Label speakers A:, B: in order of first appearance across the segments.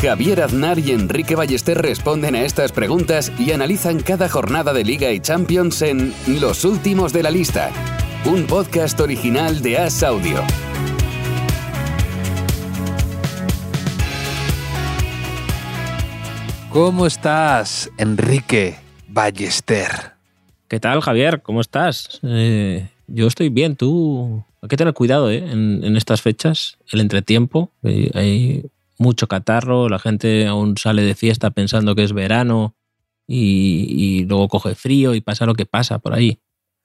A: Javier Aznar y Enrique Ballester responden a estas preguntas y analizan cada jornada de Liga y Champions en Los Últimos de la Lista, un podcast original de As Audio.
B: ¿Cómo estás, Enrique Ballester?
C: ¿Qué tal, Javier? ¿Cómo estás? Eh, yo estoy bien, tú. Hay que tener cuidado ¿eh? en, en estas fechas, el entretiempo. Hay, hay mucho catarro, la gente aún sale de fiesta pensando que es verano y, y luego coge frío y pasa lo que pasa por ahí.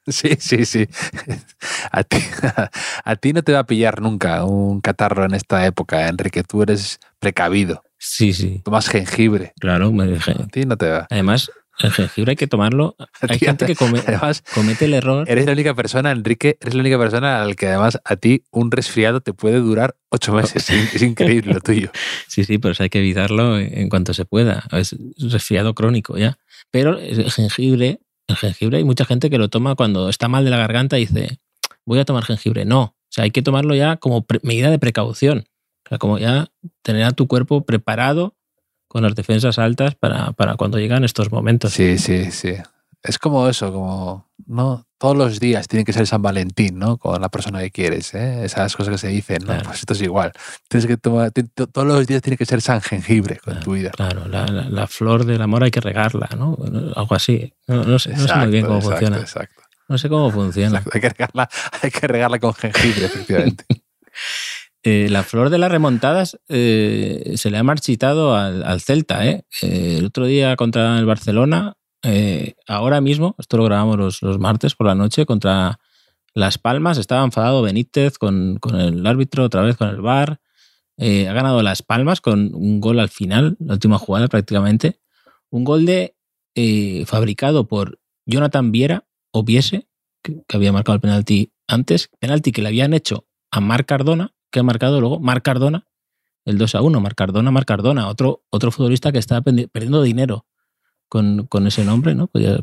B: Sí, sí, sí. A ti, a ti no te va a pillar nunca un catarro en esta época, Enrique. Tú eres precavido.
C: Sí, sí.
B: Tomas jengibre.
C: Claro, me dije.
B: A ti no te va.
C: Además, el jengibre hay que tomarlo. Hay gente que come-
B: además,
C: comete el error.
B: Eres la única persona, Enrique, eres la única persona al que además a ti un resfriado te puede durar ocho meses. Es increíble lo tuyo.
C: Sí, sí, pero hay que evitarlo en cuanto se pueda. Es resfriado crónico ya. Pero el jengibre, el jengibre hay mucha gente que lo toma cuando está mal de la garganta y dice, voy a tomar jengibre. No, o sea, hay que tomarlo ya como medida de precaución. O sea, como ya tener a tu cuerpo preparado con las defensas altas para, para cuando llegan estos momentos.
B: Sí, sí, sí. Es como eso, como no todos los días tiene que ser San Valentín, ¿no? Con la persona que quieres, ¿eh? Esas cosas que se dicen, ¿no?
C: Claro.
B: Pues esto es igual. Tienes que tomar, todos los días tiene que ser San Jengibre con tu vida.
C: Claro, la, la- la flor del amor hay que regarla, ¿no? Algo así. No, no sé, no sé muy bien cómo
B: exacto,
C: funciona.
B: exacto,
C: No sé cómo funciona.
B: exacto. Hay que regarla, hay que regarla con jengibre, efectivamente.
C: Eh, la flor de las remontadas eh, se le ha marchitado al, Celta. ¿eh? Eh, el otro día contra el Barcelona, ahora mismo, esto lo grabamos los, martes por la noche, contra Las Palmas, estaba enfadado Benítez con, el árbitro, otra vez con el VAR. Ha ganado Las Palmas con un gol al final, la última jugada prácticamente. Un gol de fabricado por Jonathan Viera o Viese, que, que había marcado el penalti antes. Penalti que le habían hecho a Marc Cardona, que ha marcado luego Marc Cardona, el 2 a 1, Marc Cardona, Marc Cardona, otro, otro futbolista que está perdiendo dinero con, con ese nombre, ¿no? Podría,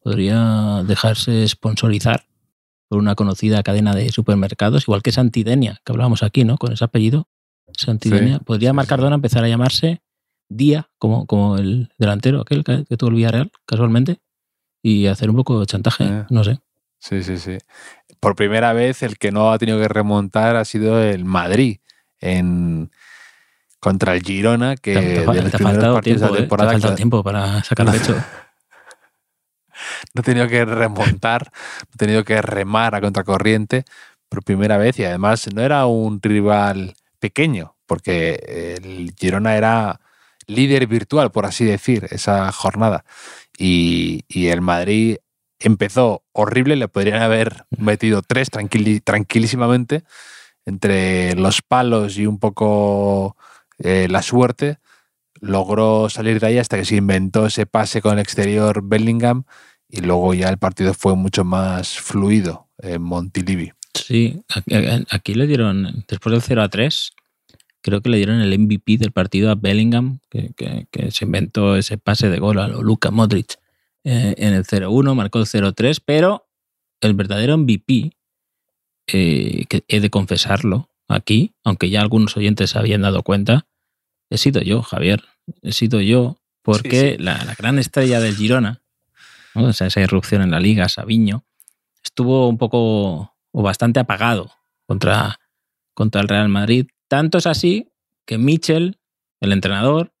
C: podría dejarse sponsorizar por una conocida cadena de supermercados, igual que Santidenia, que hablábamos aquí, ¿no? Con ese apellido, Santidenia.
B: Sí,
C: Podría
B: sí,
C: Marc. Cardona empezar a llamarse Día, como, como el delantero aquel que, que tuvo el Villarreal, casualmente, y hacer un poco de chantaje,
B: Eh.
C: no sé.
B: Sí, sí, sí. Por primera vez el que no ha tenido que remontar ha sido el Madrid en contra el Girona, que
C: Te, ha faltado tiempo,
B: de la
C: ¿eh? Te ha
B: temporada
C: faltado tiempo para sacar pecho.
B: no ha tenido que remontar, no ha tenido que remar a contracorriente por primera vez y además no era un rival pequeño, porque el Girona era líder virtual, por así decir, esa jornada. Y, y el Madrid empezó horrible, le podrían haber metido tres tranquilísimamente entre los palos y un poco eh, la suerte. Logró salir de ahí hasta que se inventó ese pase con el exterior Bellingham y luego ya el partido fue mucho más fluido en Montilivi.
C: Sí, aquí, aquí le dieron, después del 0 a 3, creo que le dieron el MVP del partido a Bellingham, que, que- que se inventó ese pase de gol a lo Luka Modric eh, en el 0-1, marcó el 0-3, pero el verdadero MVP, eh, que he de confesarlo aquí, aunque ya algunos oyentes se habían dado cuenta, he sido yo, Javier, he sido yo, porque
B: Sí, sí.
C: La, la gran estrella del Girona, ¿no? O sea, esa irrupción en la liga, Sabiño, estuvo un poco o bastante apagado contra, contra el Real Madrid. Tanto es así que Michel, el entrenador,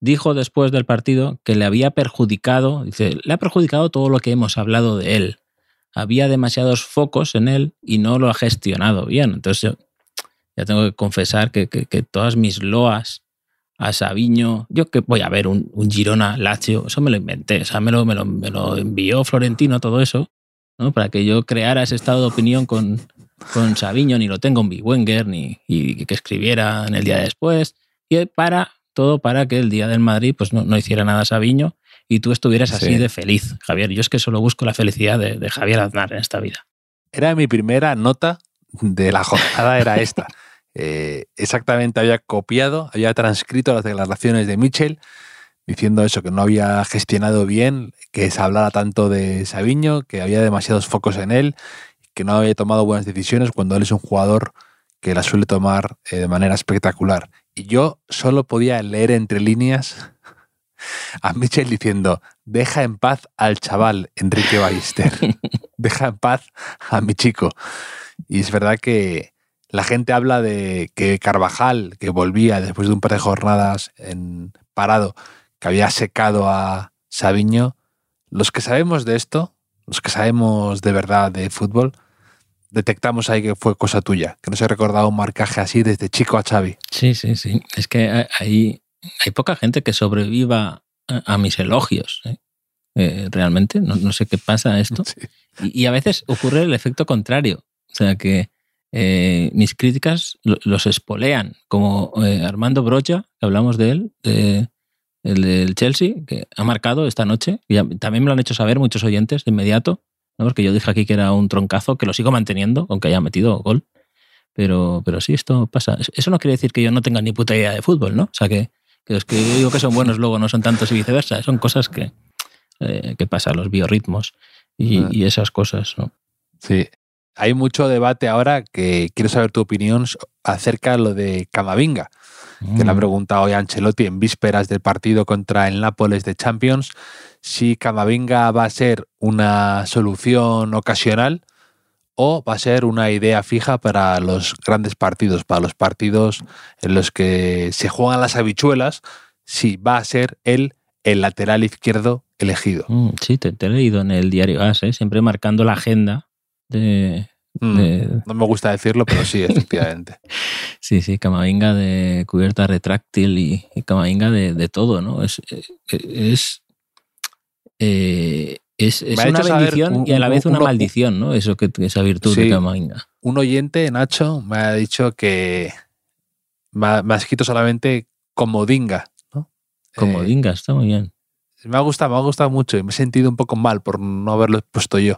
C: dijo después del partido que le había perjudicado, dice, le ha perjudicado todo lo que hemos hablado de él. Había demasiados focos en él y no lo ha gestionado bien. Entonces yo ya tengo que confesar que, que- todas mis loas a Sabiño, yo que voy a ver un, un Girona Lazio, eso me lo inventé, o me lo, me lo, me lo envió Florentino todo eso, ¿no? para que yo creara ese estado de opinión con, con Sabiño, ni lo tengo en Wenger, ni y que escribiera en el día después, y para todo para que el día del Madrid pues no, no hiciera nada Sabiño y tú estuvieras así
B: Sí.
C: de feliz, Javier. Yo es que solo busco la felicidad de, de Javier Aznar en esta vida.
B: Era mi primera nota de la jornada, era esta. Eh, exactamente había copiado, había transcrito las declaraciones de Mitchell diciendo eso, que no había gestionado bien, que se hablara tanto de Sabiño, que había demasiados focos en él, que no había tomado buenas decisiones cuando él es un jugador que las suele tomar eh, de manera espectacular. Y yo solo podía leer entre líneas a Mitchell diciendo, deja en paz al chaval Enrique Ballester, deja en paz a mi chico. Y es verdad que la gente habla de que Carvajal, que volvía después de un par de jornadas en parado, que había secado a Sabiño, los que sabemos de esto, los que sabemos de verdad de fútbol, detectamos ahí que fue cosa tuya, que no se ha recordado un marcaje así desde chico a Xavi.
C: Sí, sí, sí. Es que hay- hay, poca gente que sobreviva a, mis elogios. ¿eh? Eh, realmente, no, no sé qué pasa a esto.
B: Sí.
C: Y, y a veces ocurre el efecto contrario. O sea que eh, mis críticas lo- los espolean, como eh, Armando Brocha, que hablamos de él, de, el del Chelsea, que ha marcado esta noche. Y también me lo han hecho saber muchos oyentes de inmediato, ¿no? porque yo dije aquí que era un troncazo, que lo sigo manteniendo, aunque haya metido gol. Pero, pero sí, esto pasa. Eso no quiere decir que yo no tenga ni puta idea de fútbol, ¿no? O sea, que, que los que yo digo que son buenos luego no son tantos y viceversa. Son cosas que, eh, que pasan, los biorritmos y,
B: Ah.
C: y esas cosas, ¿no?
B: Sí. Hay mucho debate ahora que quiero saber tu opinión acerca de lo de Camavinga, que le ha
C: Mm.
B: preguntado hoy a Ancelotti en vísperas del partido contra el Nápoles de Champions si Camavinga va a ser una solución ocasional o va a ser una idea fija para los grandes partidos, para los partidos en los que se juegan las habichuelas, si va a ser él el lateral izquierdo elegido.
C: Mm, Sí, te, te he leído en el diario AS, ¿eh? siempre marcando la agenda de,
B: Mm,
C: de-
B: No me gusta decirlo, pero sí, efectivamente.
C: Sí, sí, Camavinga de cubierta retráctil y, y Camavinga de, de todo, ¿no? Es, eh, es, eh, es, es
B: ha
C: una
B: saber
C: bendición
B: un-
C: y a la vez una maldición, ¿no? Eso que esa virtud
B: Sí.
C: de Camavinga.
B: Un oyente, Nacho, me ha dicho que me ha, me ha escrito solamente comodinga. ¿no?
C: Como
B: Eh,
C: Dinga, está muy bien.
B: Me ha gustado, me ha gustado mucho y me he sentido un poco mal por no haberlo puesto yo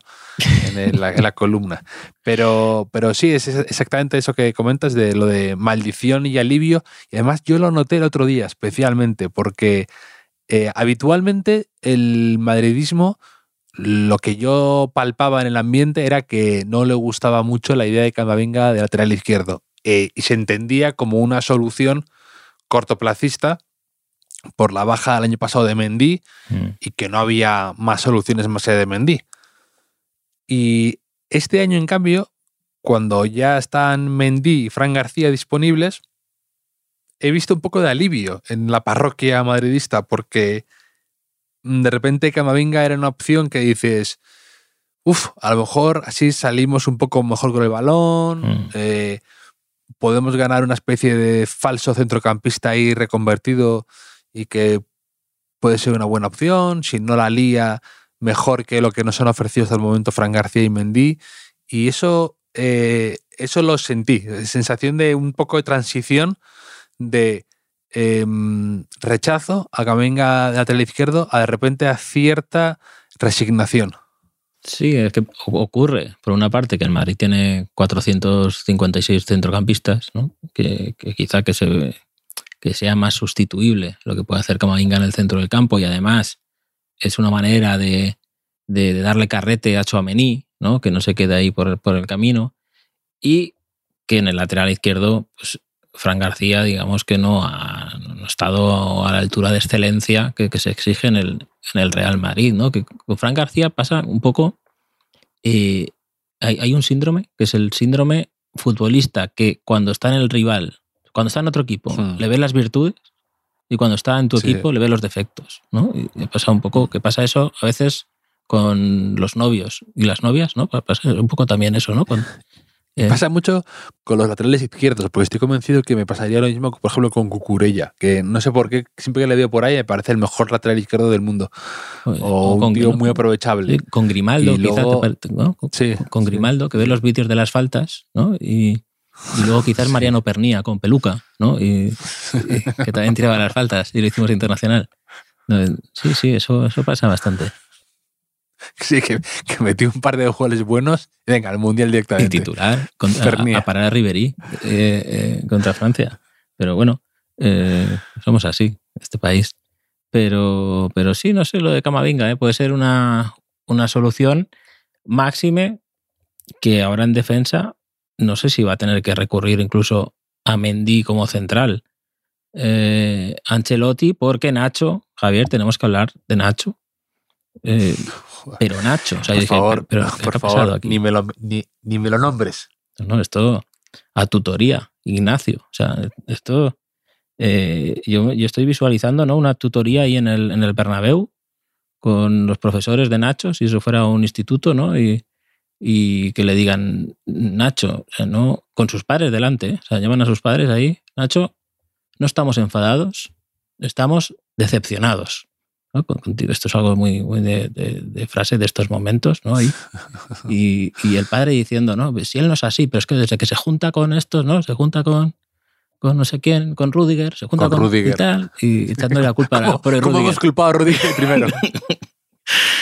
B: en, la, columna. Pero, pero sí, es es exactamente eso que comentas de lo de maldición y alivio. Y además yo lo noté el otro día especialmente porque eh, habitualmente el madridismo, lo que yo palpaba en el ambiente era que no le gustaba mucho la idea de Camavinga de lateral izquierdo. Eh, y se entendía como una solución cortoplacista por la baja el año pasado de Mendy
C: Mm.
B: y que no había más soluciones más allá de Mendy. Y este año, en cambio, cuando ya están Mendy y Fran García disponibles, he visto un poco de alivio en la parroquia madridista porque de repente Camavinga era una opción que dices, uff, a lo mejor así salimos un poco mejor con el balón,
C: Mm.
B: eh, podemos ganar una especie de falso centrocampista ahí reconvertido y que puede ser una buena opción, si no la lía, mejor que lo que nos han ofrecido hasta el momento Fran García y Mendy. Y eso, eh, eso lo sentí, sensación de un poco de transición de em, rechazo a que venga de lateral izquierdo a de repente a cierta resignación.
C: Sí, es que ocurre, por una parte, que el Madrid tiene 456 centrocampistas, ¿no? que, que quizá que, se, que sea más sustituible lo que puede hacer Camavinga en el centro del campo y además es una manera de, darle carrete a Chouameni, ¿no? que no se quede ahí por, el camino y que en el lateral izquierdo, pues Fran García, digamos que no ha, no ha estado a la altura de excelencia que, se exige en el, Real Madrid. Que con Fran García pasa un poco. eh, hay un síndrome, que es el síndrome futbolista, que cuando está en el rival, cuando está en otro equipo,
B: Hmm.
C: le ve las virtudes y cuando está en tu
B: Sí.
C: equipo le ve los defectos, ¿no? Y pasa un poco que pasa eso a veces con los novios y las novias, ¿no? Pasa un poco también eso, ¿no? Con, eh,
B: Pasa mucho con los laterales izquierdos, porque estoy convencido que me pasaría lo mismo, por ejemplo, con Cucurella, que no sé por qué, siempre que le veo por ahí me parece el mejor lateral izquierdo del mundo, o un tío muy aprovechable.
C: Sí, con Grimaldo,
B: Y
C: quizá,
B: luego-
C: te ¿no? Con,
B: Sí,
C: con
B: sí.
C: Grimaldo, que ve los vídeos de las faltas, ¿no? Y, y luego quizás Mariano Pernía con peluca, ¿no? Y, y que también tiraba las faltas y lo hicimos internacional. Sí, sí, eso, eso pasa bastante.
B: Sí, que, que metió un par de goles buenos y venga, al Mundial directamente.
C: Y titular contra, a, a, parar a Ribery eh, eh, contra Francia. Pero bueno, eh, somos así, este país. Pero, pero sí, no sé, lo de Camavinga, ¿eh? puede ser una, una solución máxime que ahora en defensa no sé si va a tener que recurrir incluso a Mendy como central. Eh, Ancelotti, porque Nacho, Javier, tenemos que hablar de Nacho. Eh, pero Nacho, o sea,
B: por
C: dije,
B: favor,
C: pero,
B: por
C: ¿qué ha
B: favor,
C: aquí?
B: Ni, me lo, ni, ni me lo nombres.
C: No, esto a tutoría, Ignacio. O sea, esto. eh, yo, yo estoy visualizando ¿no? una tutoría ahí en el, en el Bernabéu con los profesores de Nacho, si eso fuera un instituto, ¿no? Y, y que le digan, Nacho, o sea, no, con sus padres delante, ¿eh? o sea, llaman a sus padres ahí, Nacho, no estamos enfadados, estamos decepcionados. ¿no? Con- Contigo, esto es algo muy, muy de, de- de frase de estos momentos, ¿no? Y, y, y el padre diciendo, no, si él no es así, pero es que desde que se junta con estos, ¿no? Se junta con, con no sé quién, con Rudiger, se junta
B: Con
C: con,
B: Rudiger.
C: y tal, y echándole la culpa a
B: ¿Cómo,
C: pobre
B: cómo hemos culpado a Rudiger primero?
C: Eh,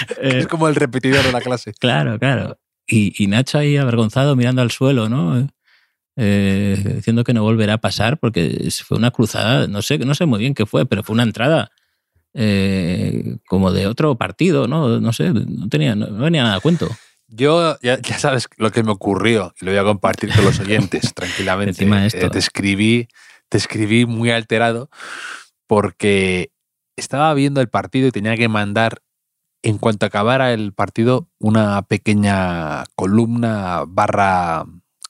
B: es como el repetidor de la clase.
C: Claro, claro. Y, y Nacho ahí avergonzado mirando al suelo, ¿no? Eh, diciendo que no volverá a pasar porque fue una cruzada, no sé, no sé muy bien qué fue, pero fue una entrada eh, como de otro partido, ¿no? No sé, no tenía, no, no venía nada a cuento.
B: Yo, ya, ya sabes lo que me ocurrió y lo voy a compartir con los oyentes tranquilamente.
C: Encima de esto.
B: Eh, te, escribí, te escribí muy alterado porque estaba viendo el partido y tenía que mandar, en cuanto acabara el partido, una pequeña columna barra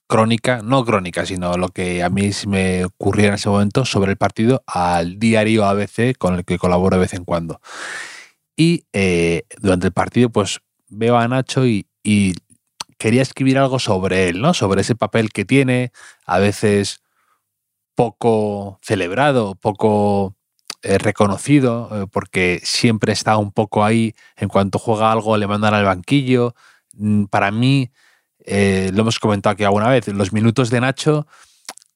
B: crónica, no crónica, sino lo que a mí se me ocurría en ese momento sobre el partido al diario ABC con el que colaboro de vez en cuando. Y eh, durante el partido, pues veo a Nacho y, y quería escribir algo sobre él, ¿no? Sobre ese papel que tiene, a veces poco celebrado, poco reconocido, eh, porque siempre está un poco ahí, en cuanto juega algo le mandan al banquillo. Mm, Para mí, eh, lo hemos comentado aquí alguna vez, los minutos de Nacho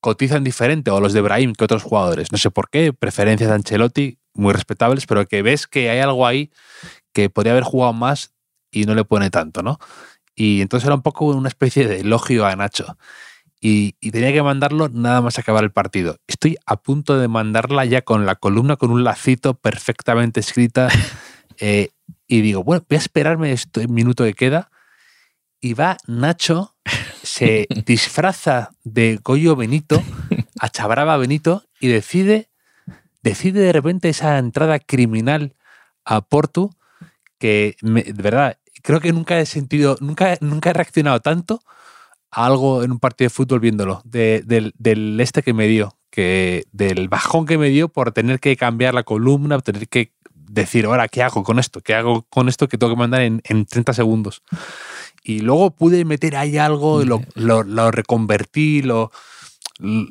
B: cotizan diferente, o los de Brahim, que otros jugadores. No sé por qué, preferencias de Ancelotti, muy respetables, pero que ves que hay algo ahí que podría haber jugado más y no le pone tanto, ¿no? Y entonces era un poco una especie de elogio a Nacho. Y, y tenía que mandarlo nada más acabar el partido. Estoy a punto de mandarla ya con la columna, con un lacito perfectamente escrita. eh, y digo, bueno, voy a esperarme este minuto que queda. Y va Nacho, se disfraza de Goyo Benito, achabraba a Benito y decide, decide de repente esa entrada criminal a Porto que me- de verdad creo que nunca he sentido, nunca, nunca he reaccionado tanto a algo en un partido de fútbol viéndolo, de- del, del este que me dio, que del bajón que me dio por tener que cambiar la columna, tener que decir, ahora, ¿qué hago con esto? ¿Qué hago con esto que tengo que mandar en, en 30 segundos? Y luego pude meter ahí algo, lo, lo, lo reconvertí, lo...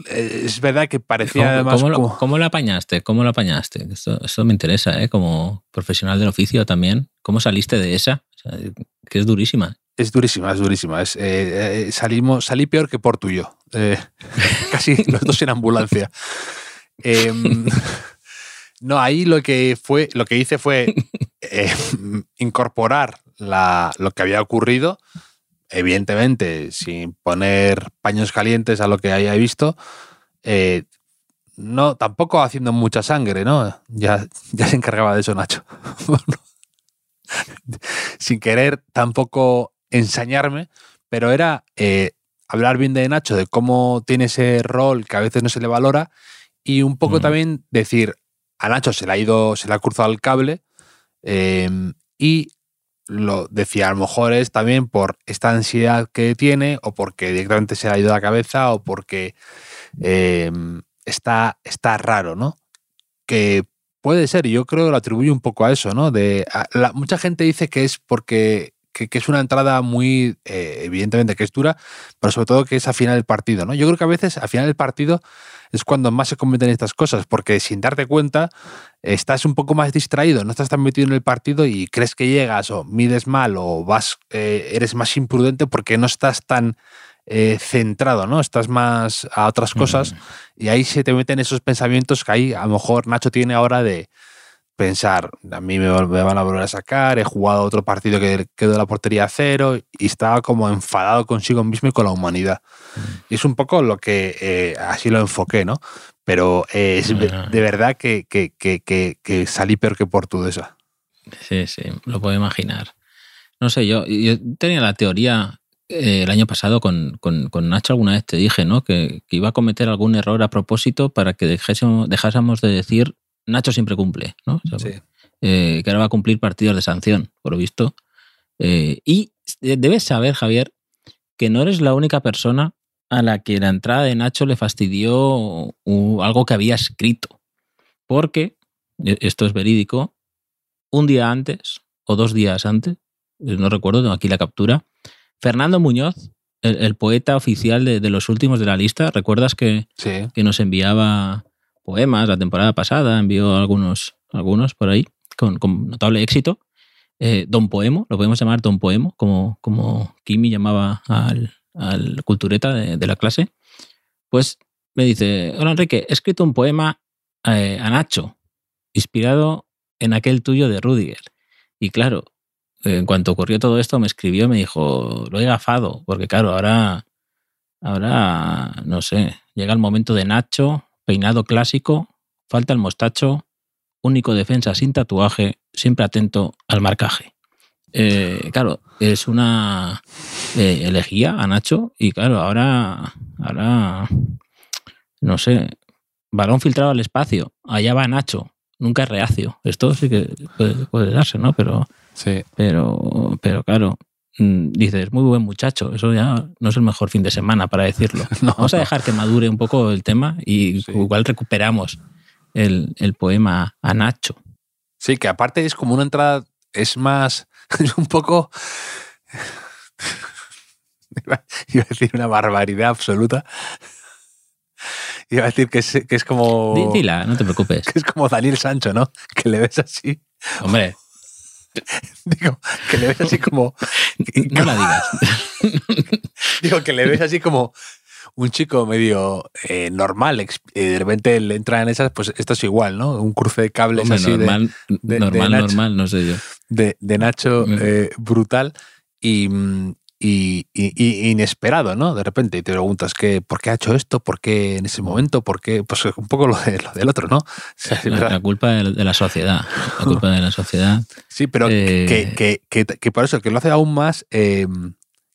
B: Es verdad que parecía
C: ¿Cómo,
B: además
C: cómo lo,
B: como-
C: cómo lo apañaste? ¿Cómo lo apañaste? Esto, esto me interesa, ¿eh? Como profesional del oficio también. ¿Cómo saliste de esa? O sea, que es durísima.
B: Es durísima, es durísima. Es, eh, eh, salimos, salí peor que por tuyo. Eh, casi los dos en ambulancia. Em, no, ahí lo que fue, lo que hice fue incorporar la- lo que había ocurrido, evidentemente, sin poner paños calientes a lo que haya visto. no, tampoco haciendo mucha sangre, ¿no? Ya, ya se encargaba de eso Nacho. sin querer tampoco ensañarme, pero era eh, hablar bien de Nacho, de cómo tiene ese rol que a veces no se le valora, y un poco
C: Mm.
B: también decir, a Nacho se le ha ido, se le ha cruzado el cable, eh, y lo decía, a lo mejor es también por esta ansiedad que tiene, o porque directamente se le ha ido la cabeza, o porque eh, está, está raro, ¿no? Que puede ser, y yo creo que lo atribuyo un poco a eso, ¿no? De, a- la- mucha gente dice que es porque que, que es una entrada muy, eh, evidentemente que es dura, pero sobre todo que es a final del partido, ¿no? Yo creo que a veces a final del partido es cuando más se cometen estas cosas, porque sin darte cuenta estás un poco más distraído, no estás tan metido en el partido y crees que llegas o mides mal o vas, eh, eres más imprudente porque no estás tan eh, centrado, ¿no? Estás más a otras cosas y ahí se te meten esos pensamientos que ahí a lo mejor Nacho tiene ahora de pensar, a mí me, me van a volver a sacar, he jugado otro partido que quedó la portería a cero y estaba como enfadado consigo mismo y con la humanidad. Y es un poco lo que eh, así lo enfoqué, ¿no? Pero eh, es de, de verdad que, que, que, que, salí peor que Portuguesa.
C: Sí, sí, lo puedo imaginar. No sé, yo, yo tenía la teoría eh, el año pasado con, con, con Nacho, alguna vez te dije, ¿no? Que, iba a cometer algún error a propósito para que dejásemos, dejásemos de decir Nacho siempre cumple, ¿no? O sea, eh, que ahora va a cumplir partidos de sanción, por lo visto. Eh, y debes saber, Javier, que no eres la única persona a la que la entrada de Nacho le fastidió algo que había escrito. Porque, esto es verídico, un día antes o dos días antes, eh, no recuerdo, tengo aquí la captura, Fernando Muñoz, el, el poeta oficial de, de los últimos de la lista, ¿recuerdas que,
B: Sí.
C: que nos enviaba poemas la temporada pasada, envió algunos, algunos por ahí con, notable éxito. Eh, Don Poemo, lo podemos llamar Don Poemo, como, como Kimi llamaba al, al cultureta de, la clase. Pues me dice, hola Enrique, he escrito un poema eh, a Nacho, inspirado en aquel tuyo de Rudiger. Y claro, en cuanto ocurrió todo esto, me escribió me dijo, lo he gafado, porque claro, ahora, ahora, no sé, llega el momento de Nacho, peinado clásico, falta el mostacho, único defensa sin tatuaje, siempre atento al marcaje. Eh, claro, es una eh, elegía a Nacho y claro, ahora, ahora, no sé, balón filtrado al espacio, allá va Nacho, nunca es reacio. Esto sí que puede, puede darse, ¿no? Pero,
B: Sí.
C: pero, pero claro, dices, muy buen muchacho, eso ya no es el mejor fin de semana para decirlo.
B: No,
C: Vamos a dejar que madure un poco el tema y
B: Sí.
C: igual recuperamos el, el poema a Nacho.
B: Sí, que aparte es como una entrada, es más, es un poco... Iba iba a decir una barbaridad absoluta. Iba a decir que es, que es como...
C: Di- Dila, no te preocupes.
B: Que es como Daniel Sancho, ¿no? Que le ves así,
C: Hombre,
B: digo, que le ves así como...
C: no la digas.
B: Digo, que le ves así como un chico medio eh, normal, y de repente le entra en esas, pues esto es igual, ¿no? Un cruce de cables
C: Hombre,
B: así
C: normal,
B: de- de
C: normal,
B: Nacho.
C: normal, no sé yo.
B: de, de Nacho eh, brutal y, mm, y- y- y inesperado, ¿no? De repente y te preguntas que, ¿por qué ha hecho esto? ¿Por qué en ese momento? ¿Por qué? Pues un poco lo, de- lo del otro, ¿no? O sea,
C: La, culpa de, la sociedad. La culpa de la sociedad.
B: Sí, pero
C: Eh,
B: que, que- que- que por eso, que lo hace aún más, eh,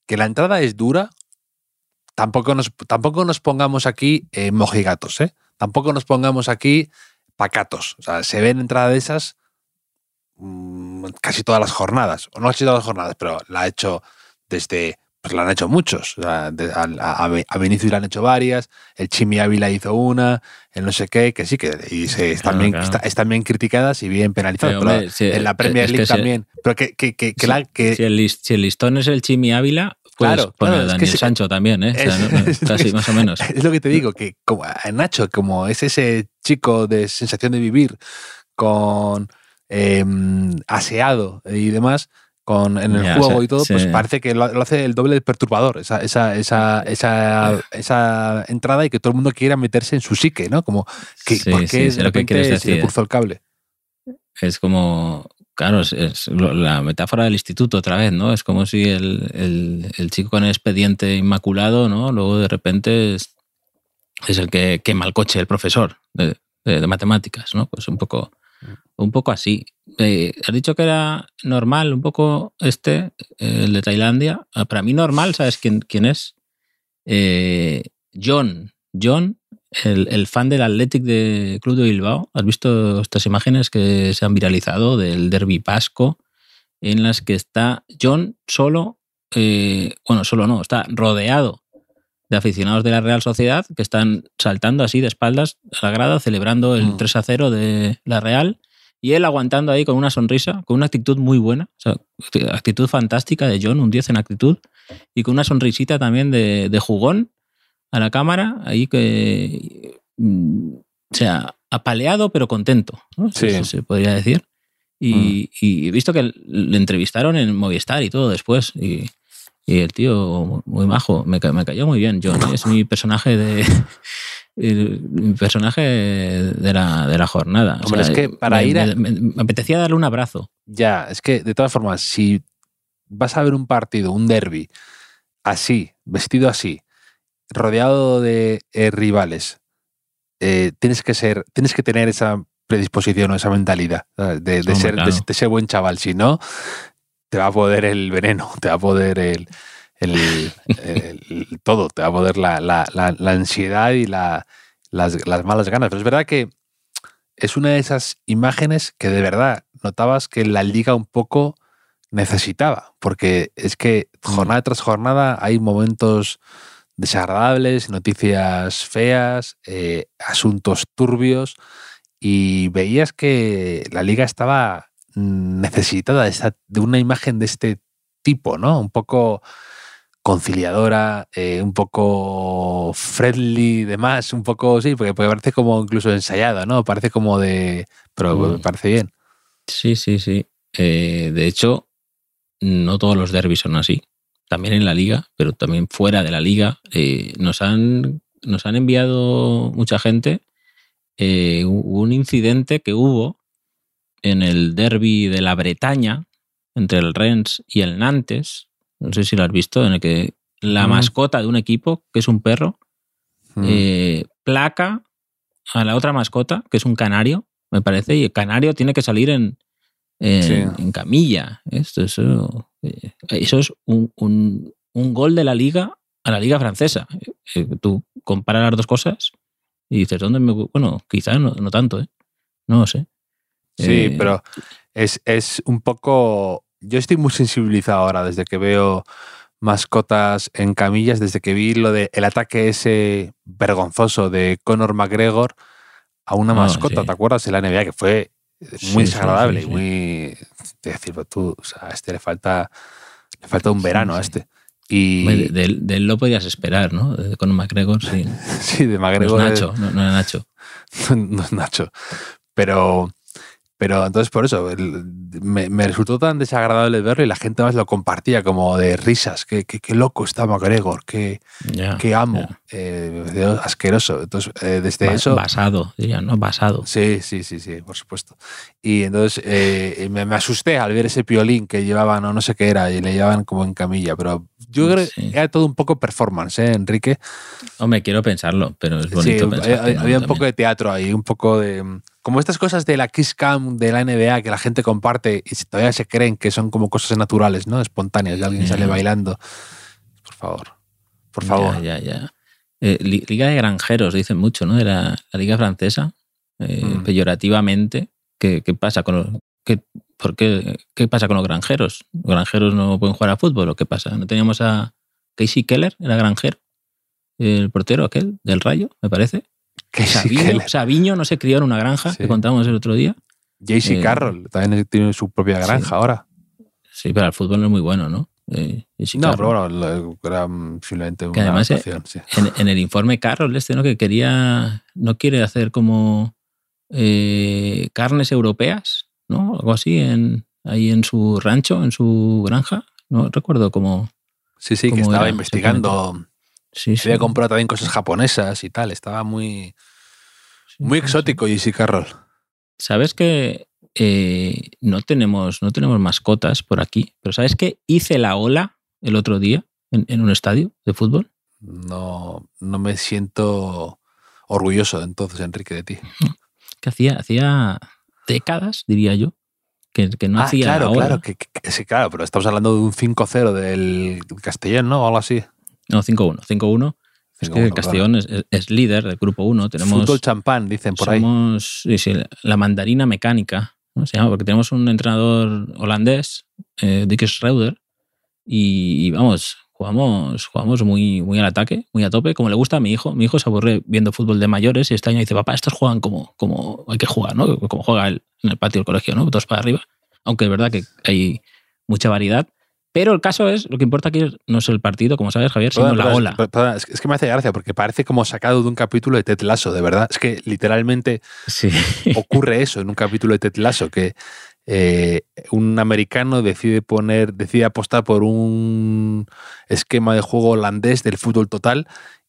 B: que la entrada es dura, tampoco nos, tampoco nos pongamos aquí eh, mojigatos, ¿eh? Tampoco nos pongamos aquí pacatos. O sea, se ven entrada de esas mm, casi todas las jornadas, o no casi todas las jornadas, pero la ha hecho desde, pues la han hecho muchos. A, a, a Vinicius le han hecho varias, el Chimi Ávila hizo una, el no sé qué, que sí, que y se, están,
C: Claro,
B: bien,
C: claro.
B: está- están bien criticadas y bien penalizadas.
C: Pero,
B: pero en la Premier
C: es que
B: League
C: si-
B: también. Pero que, que, que, que
C: si-
B: la, que,
C: si, el, lis- si el listón es el Chimi Ávila, pues
B: Claro,
C: poner a
B: es que
C: Daniel Sancho también, ¿eh? O sea,
B: es-
C: no- más o menos.
B: Es lo que te digo, que como Nacho, como es ese chico de sensación de vivir, con eh, aseado y demás, con, en el juego
C: o sea,
B: y todo,
C: sí.
B: pues parece que lo, lo hace el doble de perturbador, esa, esa, esa, esa, esa entrada y que todo el mundo quiera meterse en su psique, ¿no? Como, que,
C: Sí,
B: ¿por
C: sí,
B: qué de
C: lo que quieres
B: se
C: decir.
B: cruzó el cable?
C: Es como, claro, es, es la metáfora del instituto otra vez, ¿no? Es como si el, el- el chico con el expediente inmaculado, ¿no? Luego de repente es, es el que quema el coche, el profesor de, de- de matemáticas, ¿no? Pues un poco, un poco así. Eh, has dicho que era normal, un poco este, eh, el de Tailandia. Ah, Para mí normal, ¿sabes quién, quién es? Eh, John. John, el, el fan del Athletic de Club de Bilbao. ¿Has visto estas imágenes que se han viralizado del derby pasco? En las que está John solo, eh, bueno, solo no, está rodeado de aficionados de la Real Sociedad que están saltando así de espaldas a la grada, celebrando el
B: Mm.
C: 3 a 0 de la Real. Y él aguantando ahí con una sonrisa, con una actitud muy buena, o sea, actitud fantástica de John, un 10 en actitud, y con una sonrisita también de, de jugón a la cámara, ahí que, mm, o sea, apaleado pero contento, ¿no?
B: Sí.
C: Se, se podría decir. Y, y he visto que le entrevistaron en Movistar y todo después, y, y el tío muy majo, me, ca- me cayó muy bien John, es mi personaje de, el personaje de la, de la jornada. O
B: Hombre, es que para
C: me,
B: ir a-
C: me- me apetecía darle un abrazo.
B: Ya, es que de todas formas, si vas a ver un partido, un derby, así, vestido así, rodeado de eh, rivales, eh, tienes que ser, tienes que tener esa predisposición o esa mentalidad ¿sabes? de, ser, de- de ser buen chaval. Si no, te va a poder el veneno, te va a poder el, el- el- todo, te va a poder la, la- la- la ansiedad y la- las, las malas ganas. Pero es verdad que es una de esas imágenes que de verdad notabas que la liga un poco necesitaba, porque es que jornada tras jornada hay momentos desagradables, noticias feas, eh, asuntos turbios, y veías que la liga estaba necesitada de, de una imagen de este tipo, ¿no? Un poco conciliadora, eh, un poco friendly, demás, un poco, sí, porque, porque parece como incluso ensayada, ¿no? Parece como de... Pero
C: Mm.
B: me parece bien.
C: Sí, sí, sí. Eh, de hecho, no todos los derbis son así. También en la liga, pero también fuera de la liga. eh, nos, han, nos han enviado mucha gente eh, un incidente que hubo en el derby de la Bretaña entre el Rennes y el Nantes. No sé si lo has visto, en el que la
B: Mm.
C: mascota de un equipo, que es un perro,
B: Mm.
C: eh, placa a la otra mascota, que es un canario, me parece, y el canario tiene que salir en, en,
B: Sí.
C: en camilla. Esto, eso, eh, eso es un, un- un gol de la liga a la liga francesa. Eh, tú comparas las dos cosas y dices, ¿dónde me.? Bueno, quizás no, no tanto, ¿eh? No lo sé.
B: Sí,
C: Eh,
B: pero es, es un poco. Yo estoy muy sensibilizado ahora desde que veo mascotas en camillas, desde que vi lo de el ataque ese vergonzoso de Conor McGregor a una
C: Ah,
B: mascota,
C: sí.
B: ¿te acuerdas? En la NBA, que fue muy
C: sí,
B: desagradable
C: sí,
B: y muy. De decir, tú, o sea, a este le falta. Le falta un verano a este. Y.
C: de, de él- de él lo podías esperar, ¿no? De Conor McGregor, sí.
B: sí, de
C: No es
B: McGregor. es-
C: Nacho, no, no era Nacho.
B: no es Nacho. Pero, pero entonces por eso el- me, me resultó tan desagradable verlo y la gente más lo compartía como de risas. Qué, qué, qué loco está McGregor, qué,
C: Ya,
B: qué amo.
C: ya.
B: Eh, asqueroso. Entonces, eh, desde
C: Ba-
B: eso.
C: Basado, dirían, ¿no? Basado.
B: Sí, sí, sí, sí, por supuesto. Y entonces eh, me, me asusté al ver ese piolín que llevaban, o no sé qué era, y le llevaban como en camilla. Pero yo creo
C: Sí.
B: que era todo un poco performance, ¿eh, Enrique?
C: Hombre, quiero pensarlo, pero es bonito
B: Sí,
C: pensar.
B: había, había un poco de teatro ahí, un poco de. Como estas cosas de la Kiss Cam de la NBA que la gente comparte y todavía se creen que son como cosas naturales, ¿no? Espontáneas, de alguien sale bailando. Por favor. Por favor.
C: Ya, ya, ya. Eh, li- liga de granjeros, dicen mucho, ¿no? De la, la liga francesa, eh,
B: Mm.
C: peyorativamente. ¿Qué, qué pasa con los, qué, por qué, qué pasa con los granjeros? ¿Los granjeros no pueden jugar a fútbol o qué pasa? ¿No teníamos a Casey Keller, era granjero? El portero aquel del Rayo, me parece.
B: Que
C: Sabiño,
B: que
C: no se crió en una granja,
B: Sí.
C: que contábamos el otro día.
B: JC
C: eh,
B: Carroll también tiene su propia granja
C: sí.
B: ahora.
C: Sí, pero el fútbol no es muy bueno, ¿no? Eh,
B: No,
C: Carroll.
B: pero bueno, era mm, simplemente
C: Que
B: una
C: además, eh,
B: sí.
C: en, en el informe Carroll este, ¿no? Que quería, no quiere hacer como eh, carnes europeas, ¿no? Algo así en, ahí en su rancho, en su granja. No recuerdo cómo.
B: Sí, sí, que
C: ¿cómo
B: estaba investigando.
C: Sí, sí.
B: Había comprado también cosas japonesas y tal. Estaba muy, muy
C: sí, sí.
B: exótico JC Carroll.
C: Sabes que eh, no tenemos, no tenemos mascotas por aquí, pero ¿sabes que hice la ola el otro día en, en un estadio de fútbol?
B: No, no me siento orgulloso entonces, Enrique, de ti.
C: Que hacía, hacía décadas, diría yo, que, que no
B: ah,
C: hacía
B: claro,
C: la ola.
B: claro, que, que- que- sí, claro, pero estamos hablando de un 5-0 del Castellón, ¿no? O algo así.
C: No, 5-1. 5-1. Es que
B: 5-1,
C: Castellón es, es- es líder del grupo 1.
B: claro.
C: Tenemos,
B: Fútbol champán, dicen por ahí.
C: somos sí, sí, la mandarina mecánica, ¿no? se llama, porque tenemos un entrenador holandés, eh, Dick Schreuder, y, y vamos, jugamos, jugamos muy, muy al ataque, muy a tope, como le gusta a mi hijo. Mi hijo se aburre viendo fútbol de mayores y este año dice, papá, estos juegan como, como hay que jugar, ¿no? Como juega él en el patio del colegio, ¿no? Todos para arriba. Aunque es verdad que hay mucha variedad. Pero el caso es, lo que importa aquí no es el partido, como sabes, Javier, sino
B: Perdón,
C: la ola.
B: es- perdón, es que- me hace gracia porque parece como sacado de un capítulo de Ted Lasso, de verdad. Es que literalmente
C: Sí.
B: ocurre eso en un capítulo de Ted Lasso, que eh, un americano decide poner, decide apostar por un esquema de juego holandés del fútbol total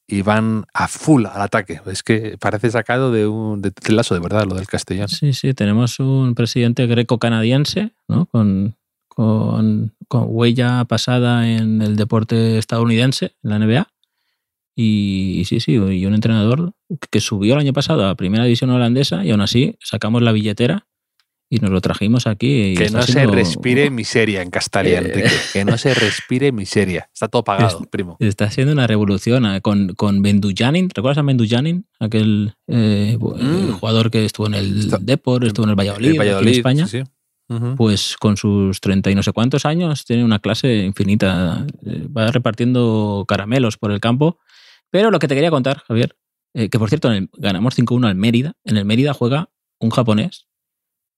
B: y van a full al ataque. Es que parece sacado de un de de verdad, lo del castellano.
C: Sí, sí, tenemos un presidente greco-canadiense, ¿no? Con, con, con huella pasada en el deporte estadounidense, en la NBA. Y, y sí, sí, y un entrenador que subió el año pasado a primera división holandesa y aún así sacamos la billetera y nos lo trajimos aquí. y
B: Que no se respire miseria en Castalia,
C: Eh.
B: Enrique. Que no se respire miseria. Está todo pagado,
C: Es-
B: primo.
C: Está siendo una revolución eh, con, con Bendujanin. ¿Recuerdas a Bendujanin? Aquel eh,
B: Mm.
C: jugador que estuvo en el Depor, estuvo en el Valladolid,
B: El
C: aquí en España.
B: sí, sí.
C: Pues con sus 30 y no sé cuántos años tiene una clase infinita. Eh, Va repartiendo caramelos por el campo. Pero lo que te quería contar, Javier, eh, que por cierto en el- ganamos 5-1 al Mérida. En el Mérida juega un japonés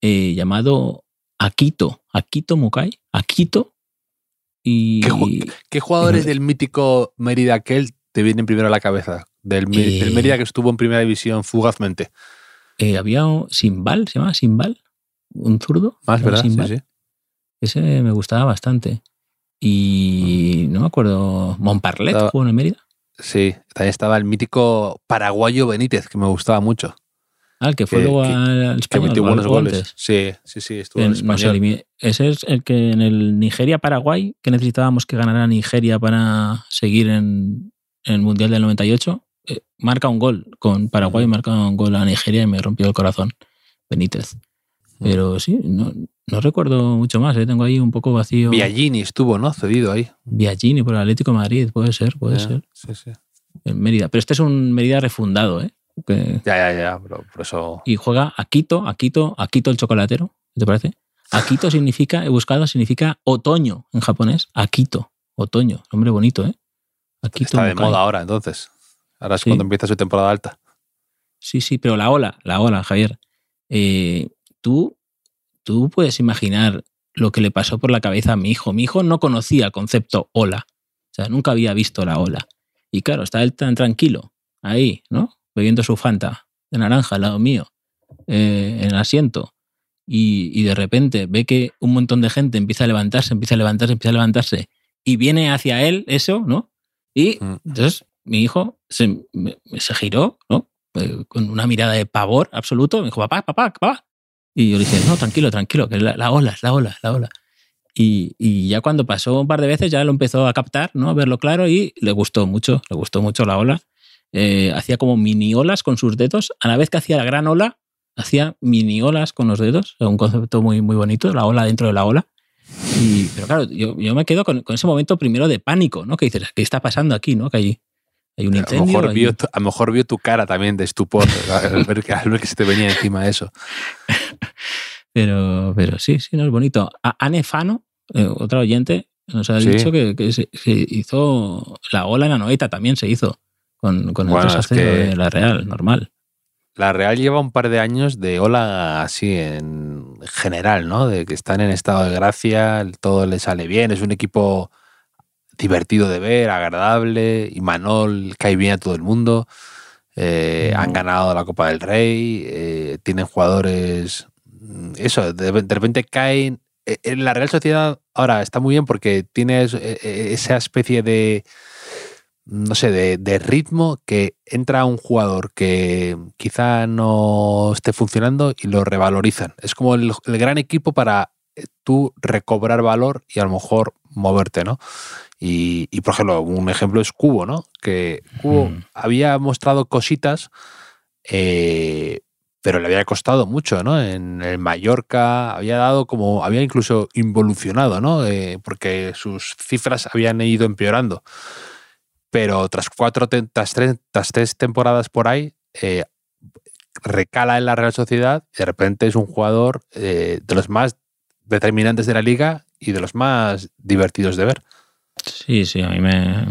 C: eh, llamado Akito. Akito Mukai. Akito. Y
B: ¿Qué ju- ¿Qué jugadores del mítico Mérida aquel te vienen primero a la cabeza? Del,
C: Eh.
B: Mérida que estuvo en primera división fugazmente.
C: había un Simbal, se llama Simbal, un zurdo.
B: Más,
C: llama
B: ¿verdad? Sí, sí.
C: Ese me gustaba bastante. Y no me acuerdo, Montparlet
B: Estaba-
C: jugó en Mérida.
B: Sí, también estaba el mítico paraguayo Benítez, que me gustaba mucho.
C: Ah, el que fue
B: Que-
C: luego
B: que-
C: al
B: Que
C: español.
B: metió
C: o
B: buenos goles.
C: antes.
B: Sí, sí, sí, estuvo en
C: En- no sé, ese es el que en el Nigeria-Paraguay, que necesitábamos que ganara Nigeria para seguir en, en el Mundial del 98, eh, marca un gol con Paraguay, marca un gol a Nigeria y me rompió el corazón. Benítez. Pero sí, no, no recuerdo mucho más, ¿eh? tengo ahí un poco vacío.
B: Biagini estuvo, ¿no? Cedido ahí.
C: Biagini por el Atlético de Madrid, puede ser, puede ser.
B: Sí, sí.
C: En Mérida. Pero este es un Mérida refundado, ¿eh? Que-
B: Ya, ya, ya, pero por eso.
C: y juega Akito, Akito, Akito el chocolatero, ¿te parece? Akito significa, he buscado, significa otoño en japonés. Akito, otoño, nombre bonito, ¿eh? Akito
B: Está de moda ahora, entonces. Ahora es
C: Sí.
B: cuando empieza su temporada alta.
C: Sí, sí, pero la ola, la ola, Javier. Eh, tú, tú puedes imaginar lo que le pasó por la cabeza a mi hijo. Mi hijo no conocía el concepto ola. O sea, nunca había visto la ola. Y claro, está él tan tranquilo, ahí, ¿no? Bebiendo su Fanta de naranja al lado mío, eh, en el asiento. Y, y de repente ve que un montón de gente empieza a levantarse, empieza a levantarse, empieza a levantarse. Y viene hacia él eso, ¿no? Y
B: Mm.
C: entonces mi hijo se, se giró, ¿no? Eh, con una mirada de pavor absoluto. Me dijo, papá, papá, papá. Y yo le dije, no, tranquilo, tranquilo, que la, la ola, es la ola, es la ola. Y, y ya cuando pasó un par de veces ya lo empezó a captar, ¿no? A verlo claro y le gustó mucho, le gustó mucho la ola. Eh, hacía como mini olas con sus dedos. A la vez que hacía la gran ola, hacía mini olas con los dedos. Un concepto muy, muy bonito, la ola dentro de la ola. Y, pero claro, yo, yo me quedo con, con ese momento primero de pánico, ¿no? Que dices, ¿qué está pasando aquí, no? Que hay, hay un
B: A lo, mejor
C: hay-
B: vio, tu- a lo mejor vio tu cara también de estupor al ver, que, al ver que se te venía encima eso.
C: Pero, pero sí, sí, no es bonito. A Anne Fano, eh, otra oyente, nos ha
B: Sí.
C: dicho que, que se, se hizo la ola en Anoeta, también se hizo con, con el
B: Bueno,
C: 3 a
B: es
C: 0
B: que-
C: de la Real, normal.
B: La Real lleva un par de años de ola así en general, ¿no? De que están en estado de gracia, todo le sale bien, es un equipo divertido de ver, agradable, y Manol cae bien a todo el mundo. Eh,
C: Mm.
B: Han ganado la Copa del Rey, eh, tienen jugadores. mm, Eso, de, de repente caen. eh, En la Real Sociedad ahora está muy bien porque tienes eh, eh, esa especie de no sé, de, de ritmo que entra un jugador que quizá no esté funcionando y lo revalorizan. Es como el, el gran equipo para eh, tú recobrar valor y a lo mejor moverte, ¿no? Y, y, por ejemplo, un ejemplo es Cubo, ¿no? Que Cubo
C: Mm.
B: había mostrado cositas, eh, pero le había costado mucho, ¿no? En el Mallorca había dado como, había incluso involucionado, ¿no? Eh, porque sus cifras habían ido empeorando pero tras cuatro, tras tres, tras tres temporadas por ahí, eh, recala en la Real Sociedad y de repente es un jugador eh, de los más determinantes de la liga y de los más divertidos de ver.
C: Sí, sí, a mí me,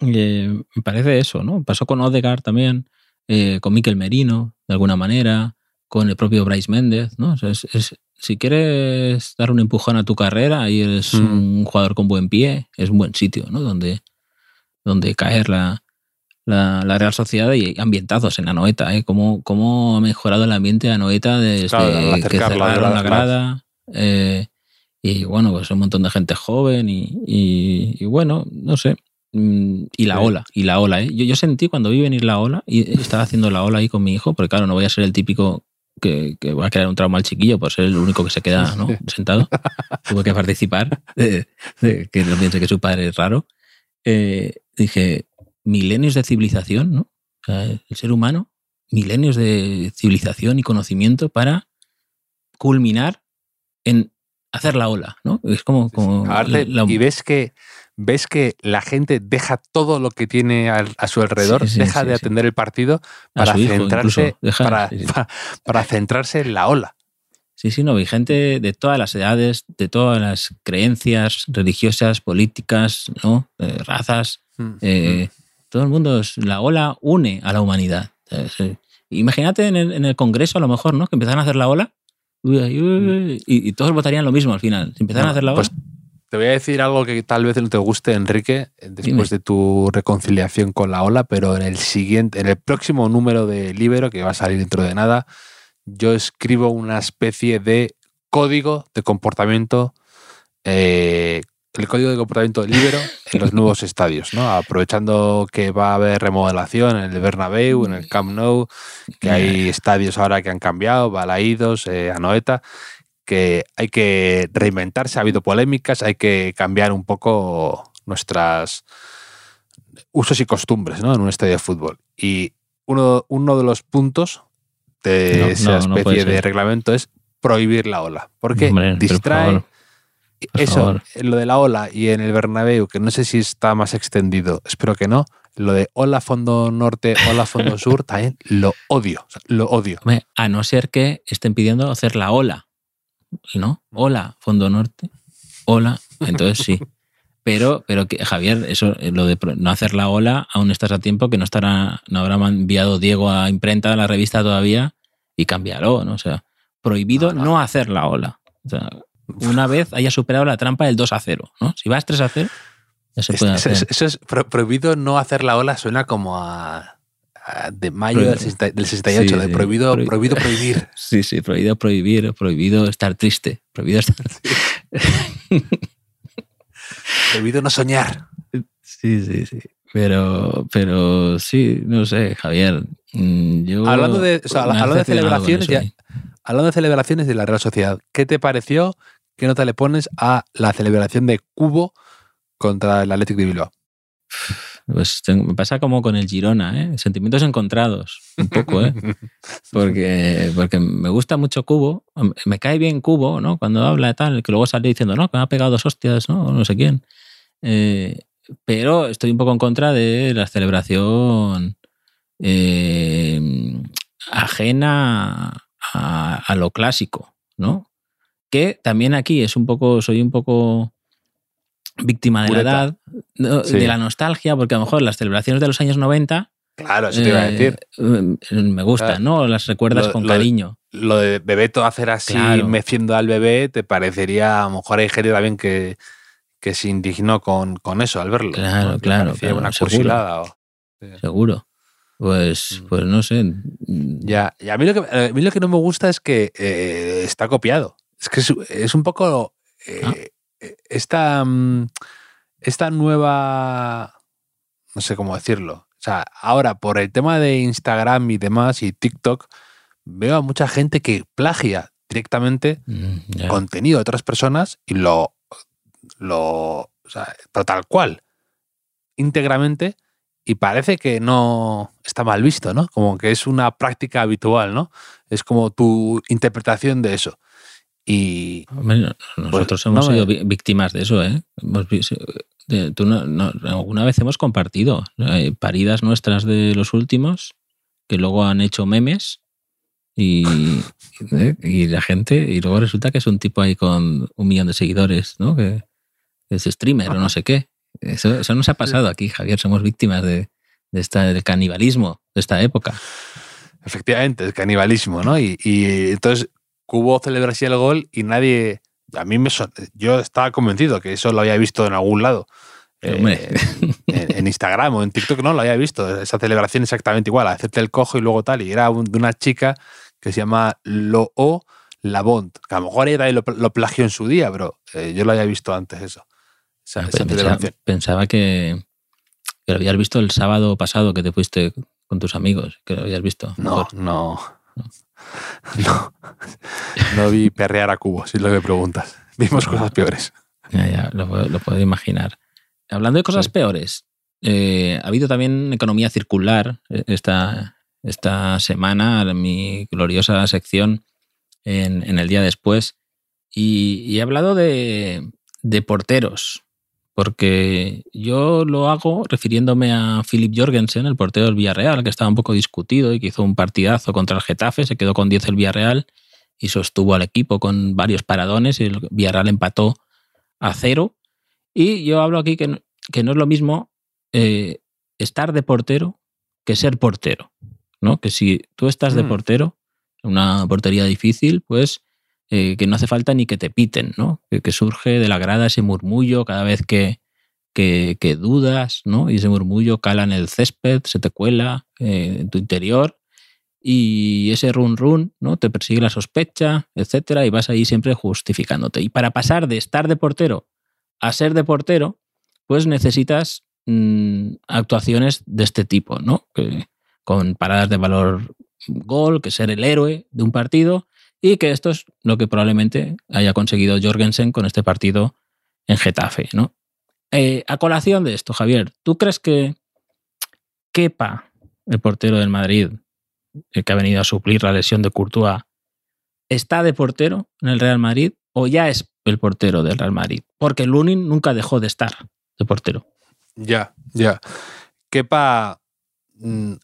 C: eh, me parece eso, ¿no? Pasó con Odegaard también, eh, con Miquel Merino, de alguna manera, con el propio Bryce Méndez, ¿no? O sea, es- es- si quieres dar un empujón a tu carrera, ahí eres
B: Mm.
C: un jugador con buen pie, es un buen sitio, ¿no? Donde, donde caer la, la, la Real Sociedad y ambientados en Anoeta, ¿eh? Cómo, cómo ha mejorado el ambiente de Anoeta desde
B: Claro,
C: que cerraron la grada. eh, y bueno, pues un montón de gente joven y, y- y bueno, no sé. Mm, y la ola, y la ola, ¿eh? Yo, yo sentí cuando vi venir la ola y estaba haciendo la ola ahí con mi hijo, porque claro, no voy a ser el típico que, que va a crear un trauma al chiquillo por ser el único que se queda ¿no? sentado. Tuve que participar, de, de que no piense que su padre es raro. Eh, dije, milenios de civilización, ¿no? O sea, el ser humano, milenios de civilización y conocimiento para culminar en hacer la ola, ¿no? Es como... como
B: Aparte,
C: la-
B: y ves que ves que la gente deja todo lo que tiene a, su alrededor,
C: Sí, sí,
B: deja
C: sí,
B: de atender el partido para
C: hijo
B: centrarse
C: deja-
B: para, centrarse en la ola.
C: Sí, sí, no, hay gente de todas las edades, de todas las creencias religiosas, políticas, ¿no? Eh, razas. eh, todo el mundo, es- la ola une a la humanidad. Eh. Imagínate en el, en el Congreso, a lo mejor, ¿no? Que empezaran a hacer la ola y, y todos votarían lo mismo al final. Si empezaran a hacer la ola.
B: pues te voy a decir algo que tal vez no te guste, Enrique, eh, después
C: Dime.
B: de tu reconciliación con la ola, pero en el siguiente, en el próximo número de Libero, que va a salir dentro de nada, yo escribo una especie de código de comportamiento, eh, el código de comportamiento libero en los nuevos estadios, ¿no? Aprovechando que va a haber remodelación en el Bernabéu, en el Camp Nou, que hay estadios ahora que han cambiado, Balaídos, eh, Anoeta, que hay que reinventarse, ha habido polémicas, hay que cambiar un poco nuestras usos y costumbres ¿no? en un estadio de fútbol. Y uno, uno de los puntos de
C: No,
B: esa
C: no, no puede
B: especie de reglamento es prohibir la ola, porque
C: Hombre,
B: distrae
C: por
B: eso,
C: favor.
B: lo de la ola y en el Bernabéu, que no sé si está más extendido, espero que no, lo de ola fondo norte, ola fondo sur, también lo odio, o sea, lo odio.
C: Hombre, a no ser que estén pidiendo hacer la ola. ¿No? Ola, Fondo Norte. Ola. Entonces sí. Pero, pero que, Javier, eso, eh, lo de no hacer la ola, aún estás a tiempo que no estará, no habrá enviado Diego a imprenta a la revista todavía y cambiarlo, ¿no? O sea, prohibido
B: no.
C: hacer la ola. O sea, una vez haya superado la trampa del 2 a 0, ¿no? Si vas 3 a 0, ya se
B: Es-
C: puede
B: es-
C: hacer.
B: es- eso es pro- prohibido no hacer la ola, suena como a, a de mayo del,
C: Prohibido.
B: 60 del 68,
C: Sí,
B: de prohibido,
C: prohi-
B: prohibido prohibir.
C: Sí, sí, prohibido prohibir, prohibido estar triste, prohibido estar...
B: prohibido no soñar.
C: Sí, sí, sí. Pero, pero sí, no sé, Javier. mm, Yo
B: Hablando de- o sea, hablando de celebraciones, ya-
C: ahí.
B: Hablando de celebraciones de la Real Sociedad, ¿qué te pareció? ¿Qué nota le pones a la celebración de Cubo contra el Athletic de Bilbao?
C: Pues me pasa como con el Girona, ¿eh? Sentimientos encontrados, un poco, ¿eh? Porque, porque me gusta mucho Cubo, me cae bien Cubo, ¿no? Cuando habla y tal, que luego sale diciendo, no, que me ha pegado dos hostias, ¿no? No sé quién. Eh, pero estoy un poco en contra de la celebración eh, ajena a, a lo clásico, ¿no? Que también aquí es un poco, soy un poco víctima de
B: Pureta.
C: la edad, no,
B: Sí.
C: de la nostalgia, porque a lo mejor las celebraciones de los años 90
B: Claro, eso te iba a
C: eh,
B: decir.
C: eh, me gustan,
B: Claro.
C: ¿no? Las recuerdas
B: Lo-
C: con
B: lo
C: cariño.
B: Lo de Bebeto hacer así,
C: Claro.
B: meciendo al bebé, te parecería, a lo mejor hay gente también que, que se indignó con, con eso al verlo.
C: Claro, claro, claro,
B: una
C: seguro. Seguro. Pues,
B: Mm.
C: pues no sé.
B: Ya, y a mí, lo que, a mí lo que no me gusta es que eh, está copiado. Es que es, es un poco eh,
C: Ah.
B: eh, esta, mm, esta nueva, no sé cómo decirlo. O sea, ahora por el tema de Instagram y demás y TikTok, veo a mucha gente que plagia directamente
C: Mm,
B: contenido de otras personas y lo, lo o sea, pero tal cual, íntegramente, y parece que no está mal visto, ¿no? Como que es una práctica habitual, ¿no? Es como tu interpretación de eso. Y
C: Hombre, no- nosotros hemos
B: no
C: sido vi- víctimas de eso, ¿eh? Tú no- no- alguna vez hemos compartido eh, paridas nuestras de los últimos que luego han hecho memes y, ¿eh? y la gente, y luego resulta que es un tipo ahí con un millón de seguidores, ¿no? Que es streamer o no sé qué. Eso, eso nos ha pasado aquí, Javier. Somos víctimas de, de esta, del canibalismo de esta época.
B: efectivamente, el canibalismo, ¿no? Y, y entonces Cubo celebra así el gol y nadie. A mí me Yo estaba convencido que eso lo había visto en algún lado. Eh, en, en Instagram o en TikTok no lo había visto. Esa celebración exactamente igual, hacerte el cojo y luego tal. Y era un- de una chica que se llama Loo Labont, que a lo mejor ella lo, lo plagió en su día, pero eh, yo lo había visto antes eso. Esa, esa
C: Pensaba,
B: celebración.
C: pensaba que, que lo habías visto el sábado pasado que te fuiste con tus amigos, que lo habías visto.
B: No, no. No. No vi perrear a Cubo, si es lo que preguntas. Vimos cosas peores.
C: Ya, ya, lo, puedo- lo puedo imaginar. Hablando de cosas
B: Sí.
C: peores, eh, ha habido también economía circular eh, esta, esta semana, en mi gloriosa sección en, en el día después. Y, y he hablado de, de porteros, porque yo lo hago refiriéndome a Philip Jorgensen, el portero del Villarreal, que estaba un poco discutido y que hizo un partidazo contra el Getafe, se quedó con 10 el Villarreal y sostuvo al equipo con varios paradones y el Villarreal empató a cero. Y yo hablo aquí que no, que no es lo mismo eh, estar de portero que ser portero. ¿no? Que si tú estás de
B: Mm.
C: portero, en una portería difícil, pues eh, que no hace falta ni que te piten, ¿no? Que, surge de la grada ese murmullo cada vez que, que, que dudas, ¿no? Y ese murmullo cala en el césped, se te cuela eh, en tu interior y ese run run, ¿no? Te persigue la sospecha, etcétera, y vas ahí siempre justificándote. Y para pasar de estar de portero a ser de portero, pues necesitas mm, actuaciones de este tipo, ¿no? Que, con paradas de valor gol, que ser el héroe de un partido, y que esto es lo que probablemente haya conseguido Jorgensen con este partido en Getafe, ¿no? Eh, a colación de esto, Javier, ¿tú crees que Kepa, el portero del Madrid, que ha venido a suplir la lesión de Courtois, está de portero en el Real Madrid o ya es el portero del Real Madrid? Porque Lunin nunca dejó de estar de portero.
B: Ya, ya. Kepa mm,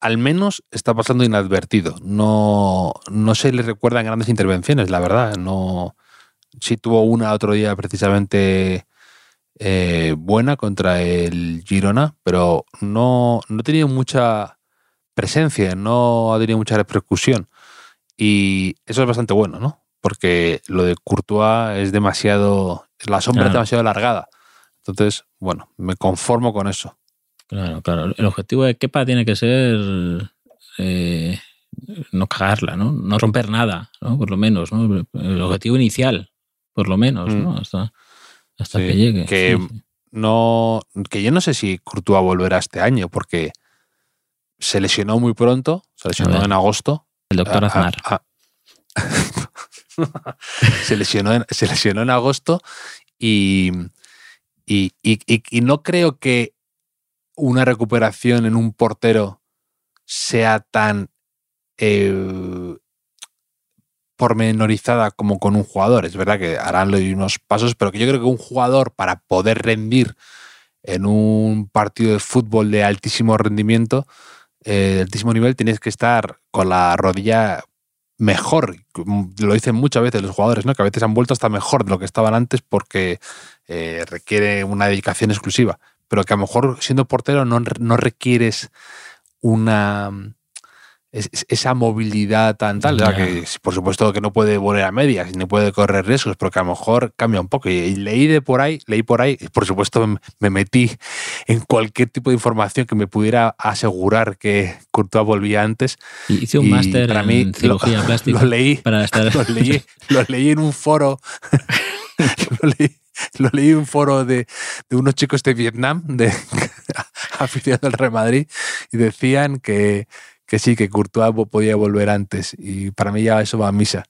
B: al menos está pasando inadvertido. No, no se le recuerdan grandes intervenciones, la verdad. No, sí tuvo una otro día precisamente eh, buena contra el Girona, pero no, no ha tenido mucha presencia, no ha tenido mucha repercusión. Y eso es bastante bueno, ¿no? Porque lo de Courtois es demasiado. La sombra es
C: Claro.
B: demasiado alargada. Entonces, bueno, me conformo con eso.
C: Claro, claro. El objetivo de Kepa tiene que ser eh, no cagarla, ¿no? No romper nada, ¿no? Por lo menos, ¿no? El objetivo inicial, por lo menos, ¿no? Hasta, hasta
B: Sí,
C: que llegue.
B: que-
C: Sí, sí.
B: No, que yo no sé si Courtois volverá este año, porque se lesionó muy pronto, se lesionó en agosto.
C: El doctor Aznar.
B: ah, ah. se, lesionó en, se lesionó en agosto y- y- y no creo que una recuperación en un portero sea tan eh, pormenorizada como con un jugador. Es verdad que harán unos pasos, pero que yo creo que un jugador para poder rendir en un partido de fútbol de altísimo rendimiento, eh, de altísimo nivel, tienes que estar con la rodilla mejor. Lo dicen muchas veces los jugadores, ¿no? Que a veces han vuelto hasta mejor de lo que estaban antes porque eh, requiere una dedicación exclusiva. Pero que a lo mejor siendo portero no, no requieres una es- es- esa movilidad tan tal, que por supuesto que no puede volver a medias ni puede correr riesgos, pero que a lo mejor cambia un poco. Y, y leí de por ahí, leí por ahí, y por supuesto me, me metí en cualquier tipo de información que me pudiera asegurar que Courtois volvía antes.
C: Y hice un
B: y
C: máster
B: para mí
C: en cirugía
B: lo,
C: plástica
B: Lo leí,
C: para estar.
B: lo leí, lo leí en un foro. lo, leí, lo leí en un foro de, de unos chicos de Vietnam, de aficionados al Real Madrid, y decían que, que sí, que Courtois podía volver antes. Y para mí ya eso va a misa.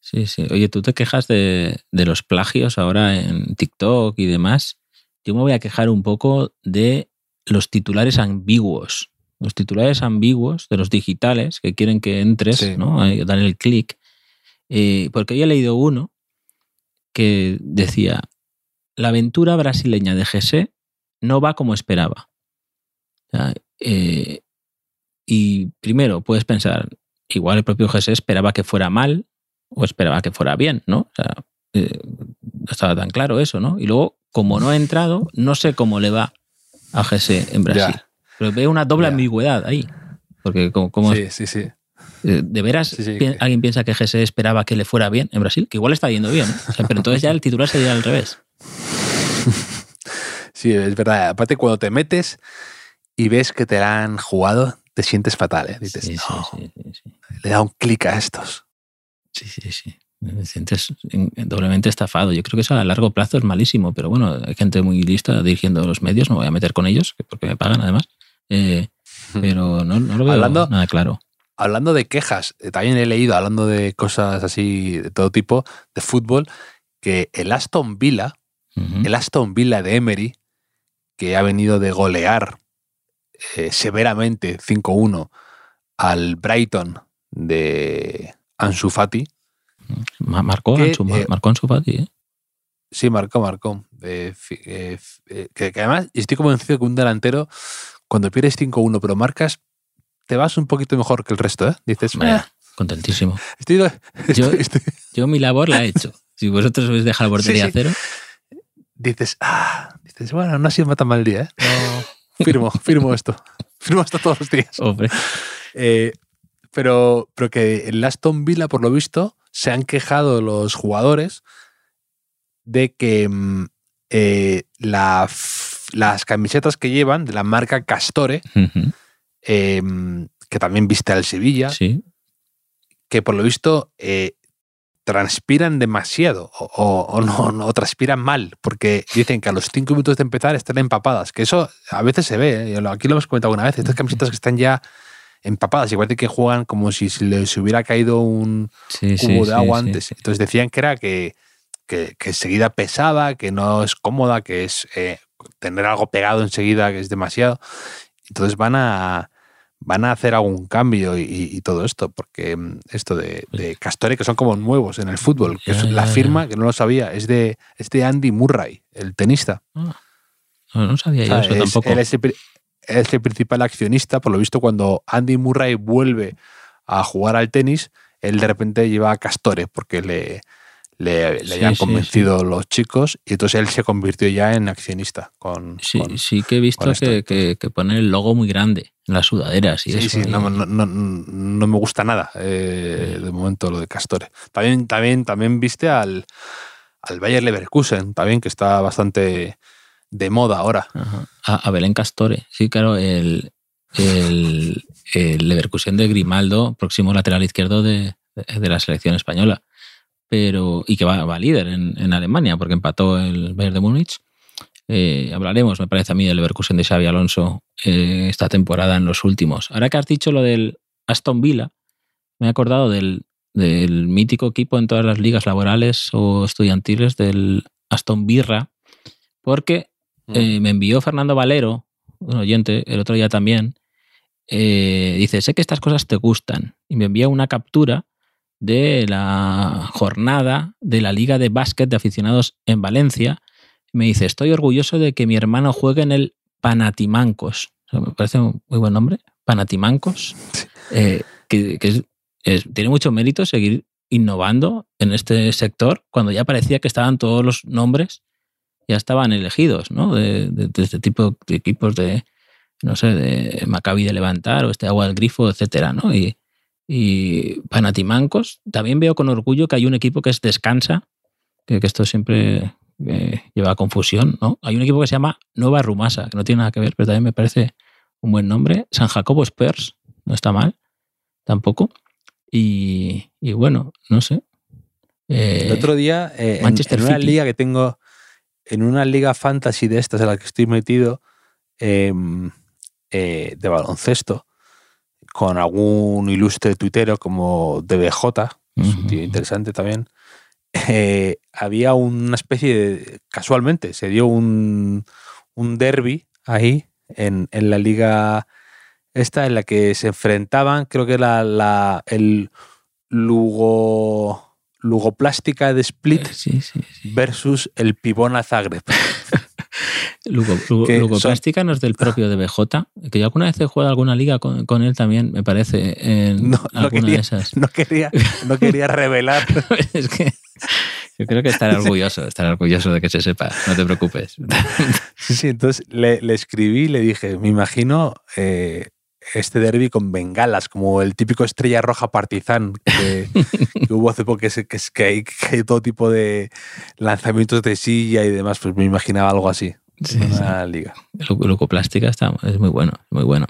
C: Sí, sí. Oye, tú te quejas de, de los plagios ahora en TikTok y demás. Yo me voy a quejar un poco de los titulares ambiguos. Los titulares ambiguos de los digitales que quieren que entres,
B: Sí.
C: ¿no? Dar el clic. Eh, porque he leído uno que decía: La aventura brasileña de José no va como esperaba. O sea, eh, y primero puedes pensar, igual el propio José esperaba que fuera mal o esperaba que fuera bien, ¿no? O sea, eh, no estaba tan claro eso, ¿no? Y luego, como no ha entrado, no sé cómo le va a José en Brasil.
B: Ya.
C: Pero veo una doble
B: Ya.
C: ambigüedad ahí. Porque como, como
B: Sí, sí, sí.
C: eh, ¿De veras
B: Sí, sí,
C: pi-
B: que-
C: alguien piensa que José esperaba que le fuera bien en Brasil? Que igual está yendo bien, ¿eh? O sea, pero entonces ya el titular sería al revés.
B: Sí, es verdad. Aparte, cuando te metes y ves que te la han jugado, te sientes fatal. ¿eh? Dices,
C: Sí, sí,
B: "No,
C: sí,
B: le da un clic a estos.
C: Sí, sí, sí. Te sientes en- doblemente estafado. Yo creo que eso a largo plazo es malísimo, pero bueno, hay gente muy lista dirigiendo los medios, no voy a meter con ellos, que- porque me pagan además. Eh, pero no, no lo veo
B: Hablando-
C: nada claro.
B: Hablando de quejas, eh, también he leído, hablando de cosas así de todo tipo, de fútbol, que el Aston Villa, el Aston Villa de Emery, que ha venido de golear eh, severamente 5-1 al Brighton de Ansu Fati,
C: Ma- Marcó,
B: que,
C: Ansu,
B: eh,
C: marcó Ansu Fati, ¿eh?
B: Sí, marcó, marcó. Eh, eh, eh, que, que además estoy convencido que un delantero, cuando pierdes 5-1 pero marcas, te vas un poquito mejor que el resto, ¿eh? Dices, "Ah,
C: contentísimo.
B: estoy,
C: Yo-
B: estoy- estoy-".
C: Yo mi labor la he hecho. Si vosotros habéis dejado la portería
B: Sí,
C: a cero,
B: dices, ah, dices, bueno, no ha sido tan mal día, ¿eh? No, firmo, firmo esto. Firmo esto todos los días.
C: hombre.
B: Eh, pero, pero que en Aston Villa, por lo visto, se han quejado los jugadores de que mm, eh, la las camisetas que llevan de la marca Castore, eh, que también viste al Sevilla,
C: Sí,
B: que por lo visto eh, transpiran demasiado o, no, no, o transpiran mal, porque dicen que a los cinco minutos de empezar están empapadas, que eso a veces se ve, ¿eh? aquí lo hemos comentado una vez, estas camisetas que están ya empapadas, igual de que juegan como si les hubiera caído un
C: sí, sí,
B: cubo de agua
C: sí,
B: antes. Entonces decían que era que, que, que enseguida pesaba, que no es cómoda, que es eh, tener algo pegado enseguida, que es demasiado. Entonces van a van a hacer algún cambio y, y todo esto, porque mm, esto de, de Castore, que son como nuevos en el fútbol, que es la firma, que no lo sabía, es de, es de Andy Murray, el tenista.
C: Ah, no, no sabía
B: O
C: yo
B: sea,
C: eso
B: es-
C: tampoco.
B: él es el, es el principal accionista, por lo visto, cuando Andy Murray vuelve a jugar al tenis, él de repente lleva a Castore, porque le, le, le
C: Sí,
B: habían
C: sí,
B: convencido los chicos, y entonces él se convirtió ya en accionista. Con,
C: Sí,
B: con-
C: sí que he visto que, que, que pone el logo muy grande en las sudaderas y
B: Sí,
C: eso.
B: sí,
C: y-
B: no, no- no- no me gusta nada eh, de momento lo de Castore. También, también, también viste al, al Bayer Leverkusen, también, que está bastante de moda ahora.
C: A, a Belén Castore. Sí, claro, el, el, el Leverkusen de Grimaldo, próximo lateral izquierdo de, de- de la selección española. Pero, y que va, va líder en, en Alemania, porque empató el Bayern de Múnich. Eh, hablaremos, me parece a mí, del Leverkusen de Xavi Alonso eh, esta temporada en los últimos. Ahora que has dicho lo del Aston Villa, me he acordado del, del mítico equipo en todas las ligas laborales o estudiantiles del Aston Birra, porque eh, me envió Fernando Valero, un oyente, el otro día también. dice: Sé que estas cosas te gustan. Y me envía una captura de la jornada de la Liga de Básquet de Aficionados en Valencia. Me dice: Estoy orgulloso de que mi hermano juegue en el Panatimancos. O sea, me parece un muy buen nombre. Panatimancos. Eh, que que es- es- tiene mucho mérito seguir innovando en este sector cuando ya parecía que estaban todos los nombres ya estaban elegidos, ¿no? De, de- de este tipo de equipos de, no sé, de Maccabi de Levantar o este Agua del Grifo, etcétera, ¿no? Y, y Panatimancos, también veo con orgullo que hay un equipo que es Descansa, que, que esto siempre eh, lleva a confusión, ¿no? Hay un equipo que se llama Nueva Rumasa, que no tiene nada que ver, pero también me parece un buen nombre. San Jacobo Spurs, no está mal, tampoco. Y, y bueno, no sé. Eh,
B: El otro día, eh, en-
C: Manchester
B: en, una liga que tengo, en una liga fantasy de estas en la que estoy metido, eh, eh, de baloncesto, con algún ilustre tuitero como DBJ, es un tío interesante también, eh, había una especie de, casualmente, se dio un, un derby ahí en, en la liga esta en la que se enfrentaban, creo que era la, el Lugo, Lugoplástica de Split
C: Sí, sí, sí.
B: versus el Pibona Zagreb.
C: Lugo, Lugo-
B: que
C: Lugoplástica no es del propio de BJ, que yo alguna vez he jugado alguna liga con, con él también, me parece, en
B: No, no quería,
C: de esas.
B: no quería, no quería revelar.
C: es que yo creo que estará orgulloso, estará orgulloso de que se sepa, no te preocupes.
B: Sí, sí, entonces le, le escribí y le dije, me imagino eh, este derby con bengalas, como el típico estrella roja partizan que, que hubo hace poco, que, es- que, es- que hay, que hay todo tipo de lanzamientos de silla y demás, pues me imaginaba algo así.
C: Sí,
B: en una liga.
C: Lu- Lugoplástica está, es muy bueno, muy bueno.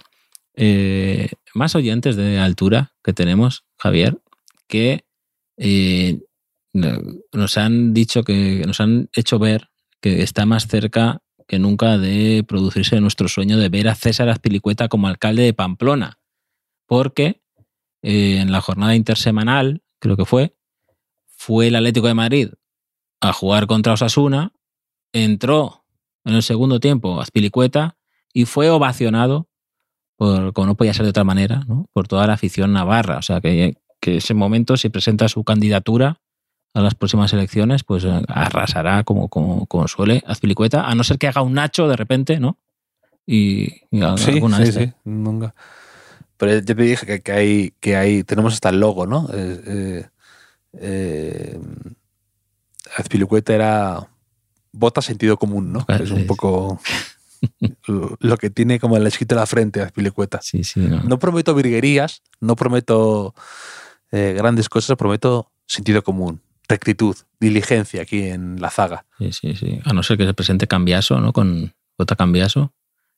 C: Eh, más oyentes de altura que tenemos, Javier, que eh, nos han dicho que nos han hecho ver que está más cerca que nunca de producirse nuestro sueño de ver a César Azpilicueta como alcalde de Pamplona. Porque eh, en la jornada intersemanal, creo que fue, fue el Atlético de Madrid a jugar contra Osasuna, entró en el segundo tiempo Azpilicueta y fue ovacionado, por, como no podía ser de otra manera, ¿no? por toda la afición navarra. O sea, que, que ese momento, si presenta su candidatura a las próximas elecciones, pues eh, arrasará como, como, como suele Azpilicueta, a no ser que haga un Nacho de repente, ¿no? Y, y
B: Sí,
C: alguna
B: sí,
C: este.
B: sí, nunca. Pero ya te dije que, que hay, que hay, tenemos hasta el logo, ¿no? Eh, eh, eh, Azpilicueta era bota sentido común, ¿no? Es un poco lo- que tiene como el escrito en la frente Azpilicueta.
C: Sí, sí, no.
B: No prometo virguerías, no prometo eh, grandes cosas, prometo sentido común, rectitud, diligencia aquí en la zaga.
C: Sí, sí, sí. A no ser que se presente Cambiaso, ¿no? Con J. Cambiaso,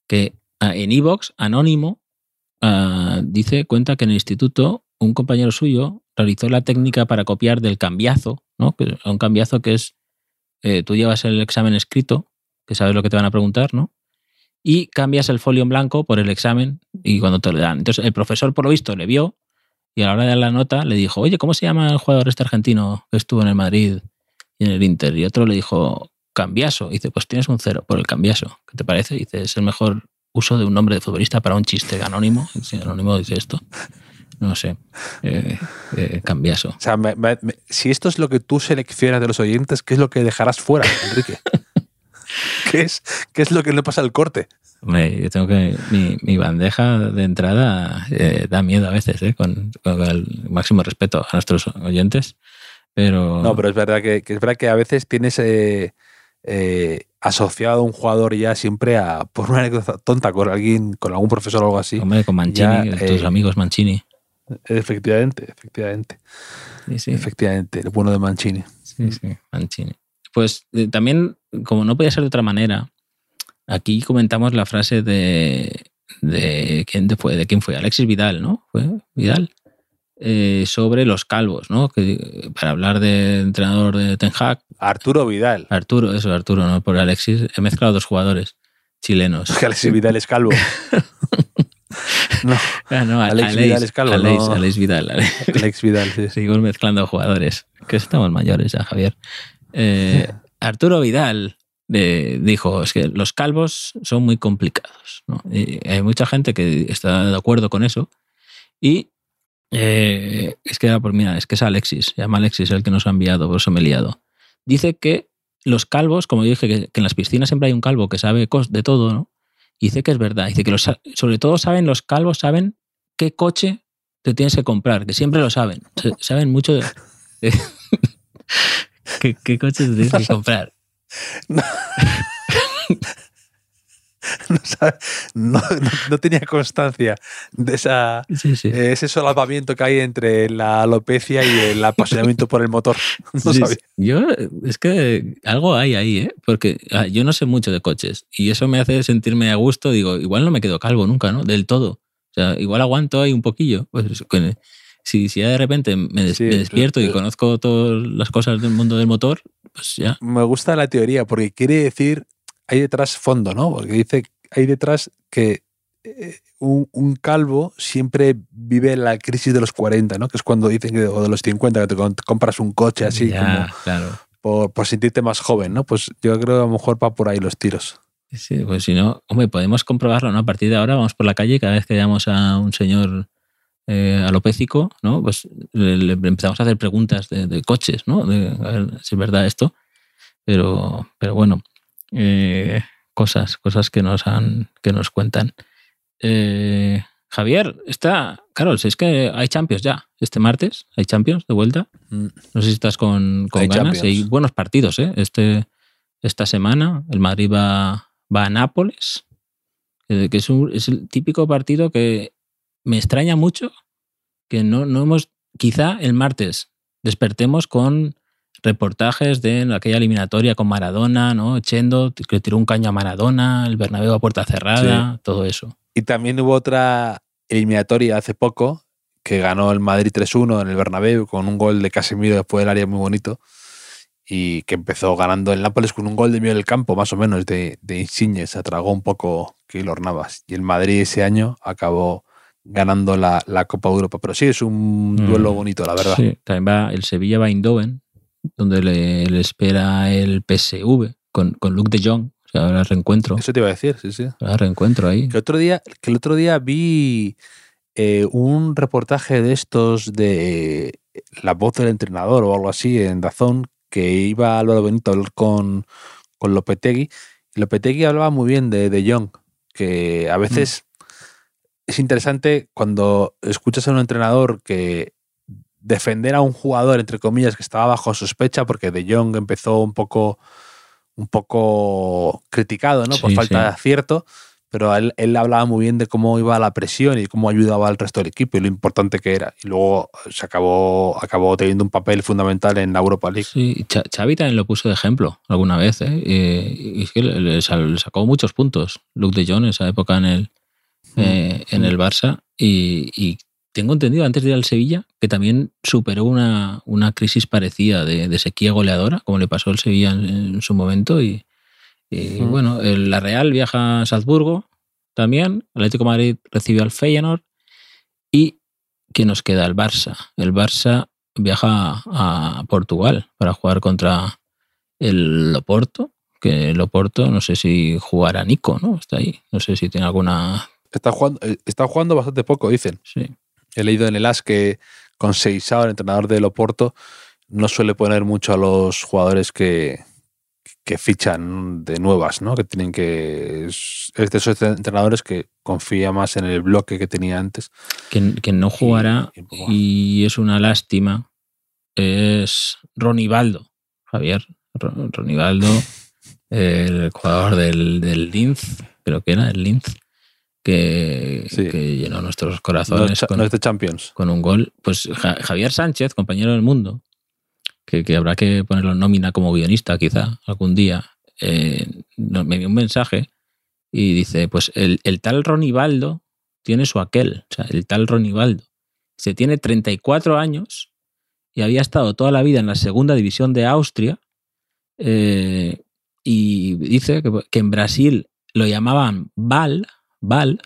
C: que ah, en Evox, anónimo, ah, dice, cuenta que en el instituto un compañero suyo realizó la técnica para copiar del cambiazo, ¿no? Un cambiazo que es, eh, tú llevas el examen escrito, que sabes lo que te van a preguntar, ¿no? Y cambias el folio en blanco por el examen y cuando te lo dan. Entonces el profesor, por lo visto, le vio y a la hora de dar la nota le dijo, oye, ¿cómo se llama el jugador este argentino que estuvo en el Madrid y en el Inter? Y otro le dijo, Cambiaso. Y dice, pues tienes un cero por el Cambiaso. ¿Qué te parece? Y dice, es el mejor uso de un nombre de futbolista para un chiste anónimo. Y si anónimo dice esto. No sé. Eh, eh, Cambiaso.
B: O sea, me- me- me- si esto es lo que tú seleccionas de los oyentes, ¿qué es lo que dejarás fuera, Enrique? ¿Qué es, ¿Qué es lo que le pasa al corte?
C: Hombre, yo tengo que. Mi, mi bandeja de entrada eh, da miedo a veces, ¿eh? con, con el máximo respeto a nuestros oyentes. Pero.
B: No, pero es verdad que, que es verdad que a veces tienes eh, asociado a un jugador ya siempre a por una anécdota tonta con alguien, con algún profesor o algo así.
C: Hombre, con Mancini,
B: Ya,
C: tus amigos Mancini.
B: Efectivamente, efectivamente,
C: Sí, sí.
B: efectivamente, el bueno de Mancini.
C: Sí, sí, Mancini. Pues eh, también, como no podía ser de otra manera, aquí comentamos la frase de, de quién fue, de quién fue, Alexis Vidal, ¿no? Fue Vidal. Eh, sobre los calvos, ¿no? Que, para hablar de entrenador de Ten Hag,
B: Arturo Vidal.
C: Arturo, eso, Arturo, ¿no? Por Alexis, he mezclado dos jugadores chilenos.
B: Que Alexis Vidal es calvo. no,
C: Ah, no,
B: Alex Vidal es calvo,
C: Alex,
B: no.
C: Alex Vidal.
B: Alex Vidal, sí.
C: Seguimos mezclando jugadores. Que estamos mayores ya, Javier. Eh, Arturo Vidal eh, dijo, es que los calvos son muy complicados. ¿no? Y hay mucha gente que está de acuerdo con eso. Y eh, es que era por, mira, es que es Alexis, se llama Alexis el que nos ha enviado, por eso me he liado. Dice que los calvos, como dije, que, que en las piscinas siempre hay un calvo que sabe de todo, ¿no? Y dice que es verdad. Dice que los, sobre todo saben, los calvos saben qué coche te tienes que comprar, que siempre lo saben. Saben mucho de, de- qué, qué coche te tienes que comprar.
B: No, sabe- no- no- tenía constancia de esa,
C: Sí, sí.
B: eh, ese solapamiento que hay entre la alopecia y el apasionamiento por el motor. No
C: Sí,
B: sabía.
C: Yo, es que algo hay ahí, ¿eh? Porque ah, yo no sé mucho de coches y eso me hace sentirme a gusto. Digo, igual no me quedo calvo nunca, ¿no? Del todo. O sea, igual aguanto ahí un poquillo. Pues con- si, si ya de repente me, des-
B: Sí,
C: me despierto y conozco todas las cosas del mundo del motor, pues ya.
B: Me gusta la teoría porque quiere decir, hay detrás fondo, ¿no? Porque dice, hay detrás que eh, un, un calvo siempre vive la crisis de los 40, ¿no? Que es cuando dicen que, o de los 50, que te compras un coche así
C: ya,
B: como
C: claro.
B: por, por sentirte más joven, ¿no? Pues yo creo que a lo mejor va por ahí los tiros.
C: Sí, pues si no, hombre, podemos comprobarlo, ¿no? A partir de ahora vamos por la calle y cada vez que veamos a un señor eh, alopécico, ¿no? Pues le, le empezamos a hacer preguntas de, de coches, ¿no? De, a ver si es verdad esto. Pero, pero bueno, eh, cosas, cosas que nos han, que nos cuentan. Eh, Javier, está, claro, si es que hay Champions ya, este martes, hay Champions de vuelta.
B: Mm.
C: No sé si estás con, con
B: Hay
C: ganas.
B: Champions.
C: Hay buenos partidos, ¿eh? Este, esta semana el Madrid va, va a Nápoles, que que es, un- es el típico partido que me extraña mucho que no, no hemos, quizá el martes despertemos con reportajes de aquella eliminatoria con Maradona, ¿no? Chendo, que tiró un caño a Maradona, el Bernabéu a puerta cerrada, todo eso.
B: Y también hubo otra eliminatoria hace poco que ganó el Madrid 3-1 en el Bernabéu con un gol de Casemiro después del área muy bonito y que empezó ganando el Nápoles con un gol de medio del campo, más o menos, de, de Insigne. Se atragó un poco Keylor Navas. Y el Madrid ese año acabó ganando la, la Copa Europa. Pero sí, es un duelo
C: Mm,
B: bonito, la verdad.
C: Sí, también va el Sevilla va a Eindhoven, donde le, le espera el PSV con, con Luke de Jong. O sea, habrá reencuentro.
B: Eso te iba a decir, sí, sí.
C: Habrá reencuentro ahí.
B: Que, otro día, que el otro día vi eh, un reportaje de estos de eh, la voz del entrenador o algo así en Dazón, que iba Álvaro Benito a hablar con, con Lopetegui. Y Lopetegui hablaba muy bien de, de Jong, que a veces es interesante cuando escuchas a un entrenador que defender a un jugador, entre comillas, que estaba bajo sospecha, porque De Jong empezó un poco, un poco criticado, ¿no? Por
C: Sí,
B: falta
C: sí.
B: de acierto, pero él, él hablaba muy bien de cómo iba la presión y cómo ayudaba al resto del equipo y lo importante que era. Y luego se acabó, acabó teniendo un papel fundamental en la Europa League.
C: Sí, Xavi también lo puso de ejemplo alguna vez. ¿eh? Y, y es que le, sacó muchos puntos Luke de Jong en esa época en el, eh, en el Barça. Y, y tengo entendido antes de ir al Sevilla que también superó una, una crisis parecida de, de sequía goleadora, como le pasó al Sevilla en, en su momento. Y, y, bueno, el- la Real viaja a Salzburgo también. Atlético de Madrid recibió al Feyenoord. Y que nos queda el Barça. El Barça viaja a Portugal para jugar contra el Loporto, que el Oporto no sé si jugará Nico, ¿no? Está ahí. No sé si tiene alguna...
B: Está jugando, eh, está jugando bastante poco, dicen.
C: Sí.
B: He leído en el AS que con Seisao, el entrenador del Oporto, no suele poner mucho a los jugadores que, que fichan de nuevas, ¿no? Que tienen que. Es de esos entrenadores que confía más en el bloque que tenía antes.
C: Que, que no jugará
B: y
C: es una lástima. Es Ronivaldo, Javier. Ro- Ronivaldo, el jugador del, del Linz, creo que era el Linz, que,
B: Sí.
C: que llenó nuestros corazones con,
B: no es de Champions.
C: con un gol. Pues Ja- Javier Sánchez, compañero del mundo, que, que habrá que ponerlo en nómina como guionista quizá algún día, eh, me dio un mensaje y dice, pues el, el tal Ronivaldo tiene su aquel, o sea, el tal Ronivaldo. Se tiene 34 años y había estado toda la vida en la segunda división de Austria eh, y dice que, que en Brasil lo llamaban Val, Val,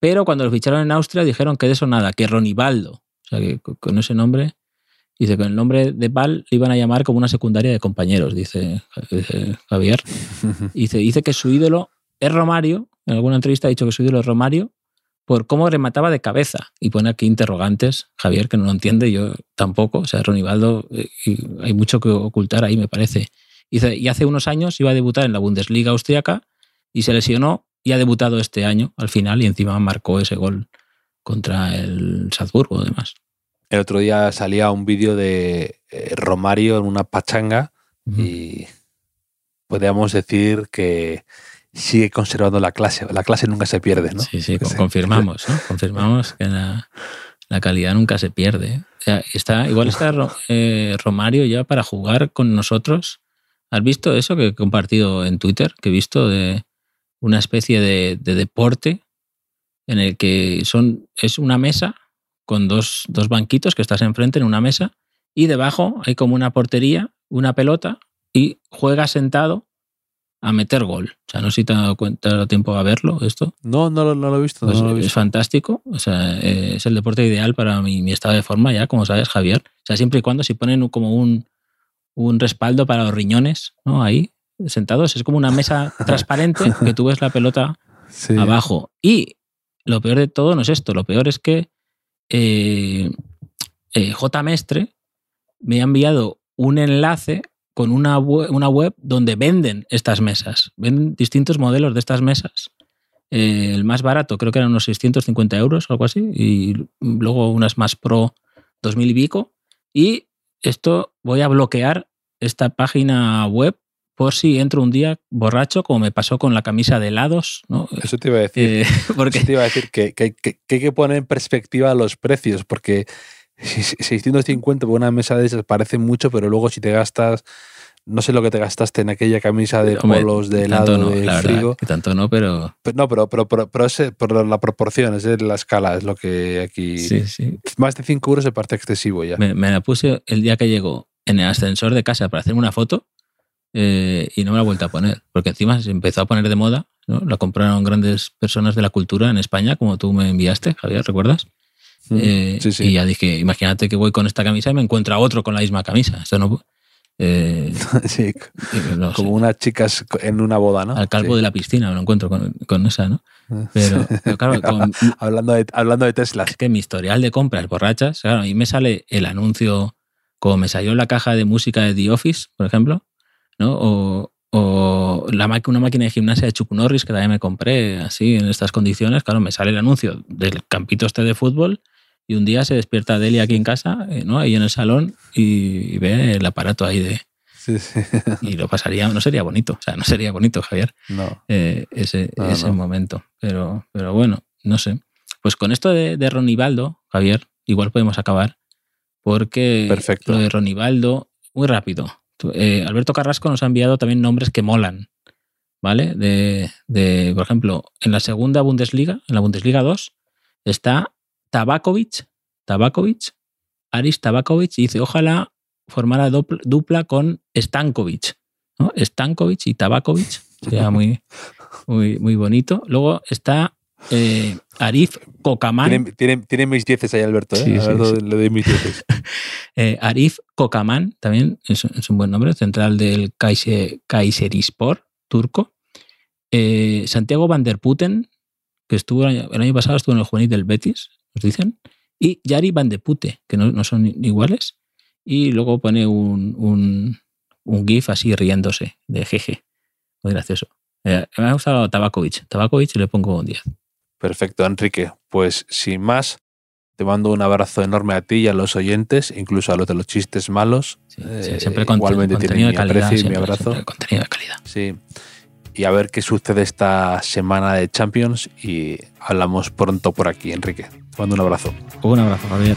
C: pero cuando lo ficharon en Austria dijeron que de eso nada, que Ronivaldo. O sea, que con- ese nombre, dice con el nombre de Val le iban a llamar como una secundaria de compañeros, dice, dice Javier. Dice, dice que su ídolo es Romario. En alguna entrevista ha dicho que su ídolo es Romario por cómo remataba de cabeza. Y pone aquí interrogantes, Javier, que no lo entiende, yo tampoco. O sea, Ronivaldo, eh, hay mucho que ocultar ahí, me parece. Dice, y hace unos años iba a debutar en la Bundesliga austriaca y se lesionó y ha debutado este año al final y encima marcó ese gol contra el Salzburgo, además.
B: El otro día salía un vídeo de eh, Romario en una pachanga y podríamos decir que sigue conservando la clase. La clase nunca se pierde, ¿no?
C: Sí, sí, con-
B: Sí.
C: confirmamos, ¿no? Confirmamos que la, la calidad nunca se pierde. O sea, está, igual está eh, Romario ya para jugar con nosotros. ¿Has visto eso que he compartido en Twitter? Que he visto de una especie de, de deporte en el que son, es una mesa con dos, dos banquitos que estás enfrente en una mesa y debajo hay como una portería, una pelota y juegas sentado a meter gol. O sea, no sé si te has dado cuenta, te ha dado tiempo a verlo esto.
B: No, no, lo- no lo he visto. no
C: Pues
B: lo he
C: es
B: visto.
C: fantástico. O sea, eh, es el deporte ideal para mi, mi estado de forma ya, como sabes, Javier. O sea, siempre y cuando si ponen como un, un respaldo para los riñones, ¿no? Ahí, sentados. Es como una mesa transparente que tú ves la pelota
B: Sí.
C: abajo. Y lo peor de todo no es esto. Lo peor es que eh, eh, J. Mestre me ha enviado un enlace con una web, una web donde venden estas mesas. Venden distintos modelos de estas mesas. Eh, el más barato creo que eran unos 650 euros o algo así. Y luego unas más pro 2000 y pico. Y esto voy a bloquear esta página web por si entro un día borracho, como me pasó con la camisa de helados, ¿no?
B: Eso te iba a decir.
C: Eh, porque
B: Eso te iba a decir que, que- que- que hay que poner en perspectiva los precios, porque si- si- 650 por una mesa de esas parece mucho, pero luego si te gastas No sé lo que te gastaste en aquella camisa de
C: Hombre,
B: polos de helado
C: no,
B: de
C: la verdad,
B: frigo.
C: que tanto no, pero
B: Pero- No, pero, pero, pero, pero ese- por la proporción, es la escala, es lo que aquí.
C: sí, sí.
B: Más de 5 euros se parte excesivo ya.
C: Me, me la puse el día que llegó en el ascensor de casa para hacerme una foto eh, y no me la he vuelto a poner, porque encima se empezó a poner de moda. ¿no? La compraron grandes personas de la cultura en España, como tú me enviaste, Javier, ¿recuerdas?
B: Mm,
C: Eh,
B: sí, sí.
C: Y ya dije, imagínate que voy con esta camisa y me encuentro a otro con la misma camisa. Esto no. eh,
B: Sí,
C: no sé.
B: como unas chicas en una boda, ¿no?
C: al calvo
B: Sí.
C: de la piscina me lo encuentro con, con esa, ¿no? Pero, pero claro, con-
B: hablando, de, hablando de Teslas.
C: es que mi historial de compras borrachas, claro, a mí me sale el anuncio, como me salió en la caja de música de The Office, por ejemplo, ¿no? O, o la, una máquina de gimnasia de Chuck Norris que también me compré así en estas condiciones, claro, me sale el anuncio del campito este de fútbol y un día se despierta Delia aquí en casa, eh, ¿no? Ahí en el salón y, y ve el aparato ahí de...
B: Sí, sí.
C: Y lo pasaría, no sería bonito, o sea, no sería bonito, Javier
B: No.
C: eh, ese,
B: No,
C: ese
B: no.
C: momento. Pero, pero bueno, no sé. Pues con esto de, de Ronibaldo, Javier, igual podemos acabar, porque
B: Perfecto.
C: lo de Ronibaldo, muy rápido. Eh, Alberto Carrasco nos ha enviado también nombres que molan, ¿vale? De, por ejemplo, en la segunda Bundesliga, en la Bundesliga 2, está Tabakovic, Tabakovic, Aris Tabakovic, y dice, ojalá formara dopl- dupla con Stankovic. Stankovic y Tabakovic, sería muy, muy, muy bonito. Luego está eh, Arif Kokaman,
B: Tiene, tiene, tiene mis dieces ahí, Alberto. ¿eh?
C: Sí, sí,
B: Alberto
C: sí.
B: le doy mis dieces.
C: eh, Arif Kokaman, también es, es un buen nombre, central del Kaise- Kayserispor turco. Eh, Santiago Van der Putten, que estuvo el año, el año pasado estuvo en el juvenil del Betis, nos dicen. Y Yari Van de Pute, que no, no son iguales. Y luego pone un, un, un GIF así riéndose de jeje. Muy gracioso. Eh, me ha gustado Tabakovic. Tabakovic le pongo un 10.
B: Perfecto, Enrique. Pues sin más, te mando un abrazo enorme a ti y a los oyentes, incluso a los de los chistes malos.
C: Sí, sí, siempre conten-
B: igualmente
C: contenido de
B: mi
C: calidad.
B: aprecio y mi
C: siempre,
B: abrazo.
C: siempre contenido de calidad.
B: Sí. Y a ver qué sucede esta semana de Champions y hablamos pronto por aquí, Enrique. Te mando un abrazo.
C: Un abrazo, Javier.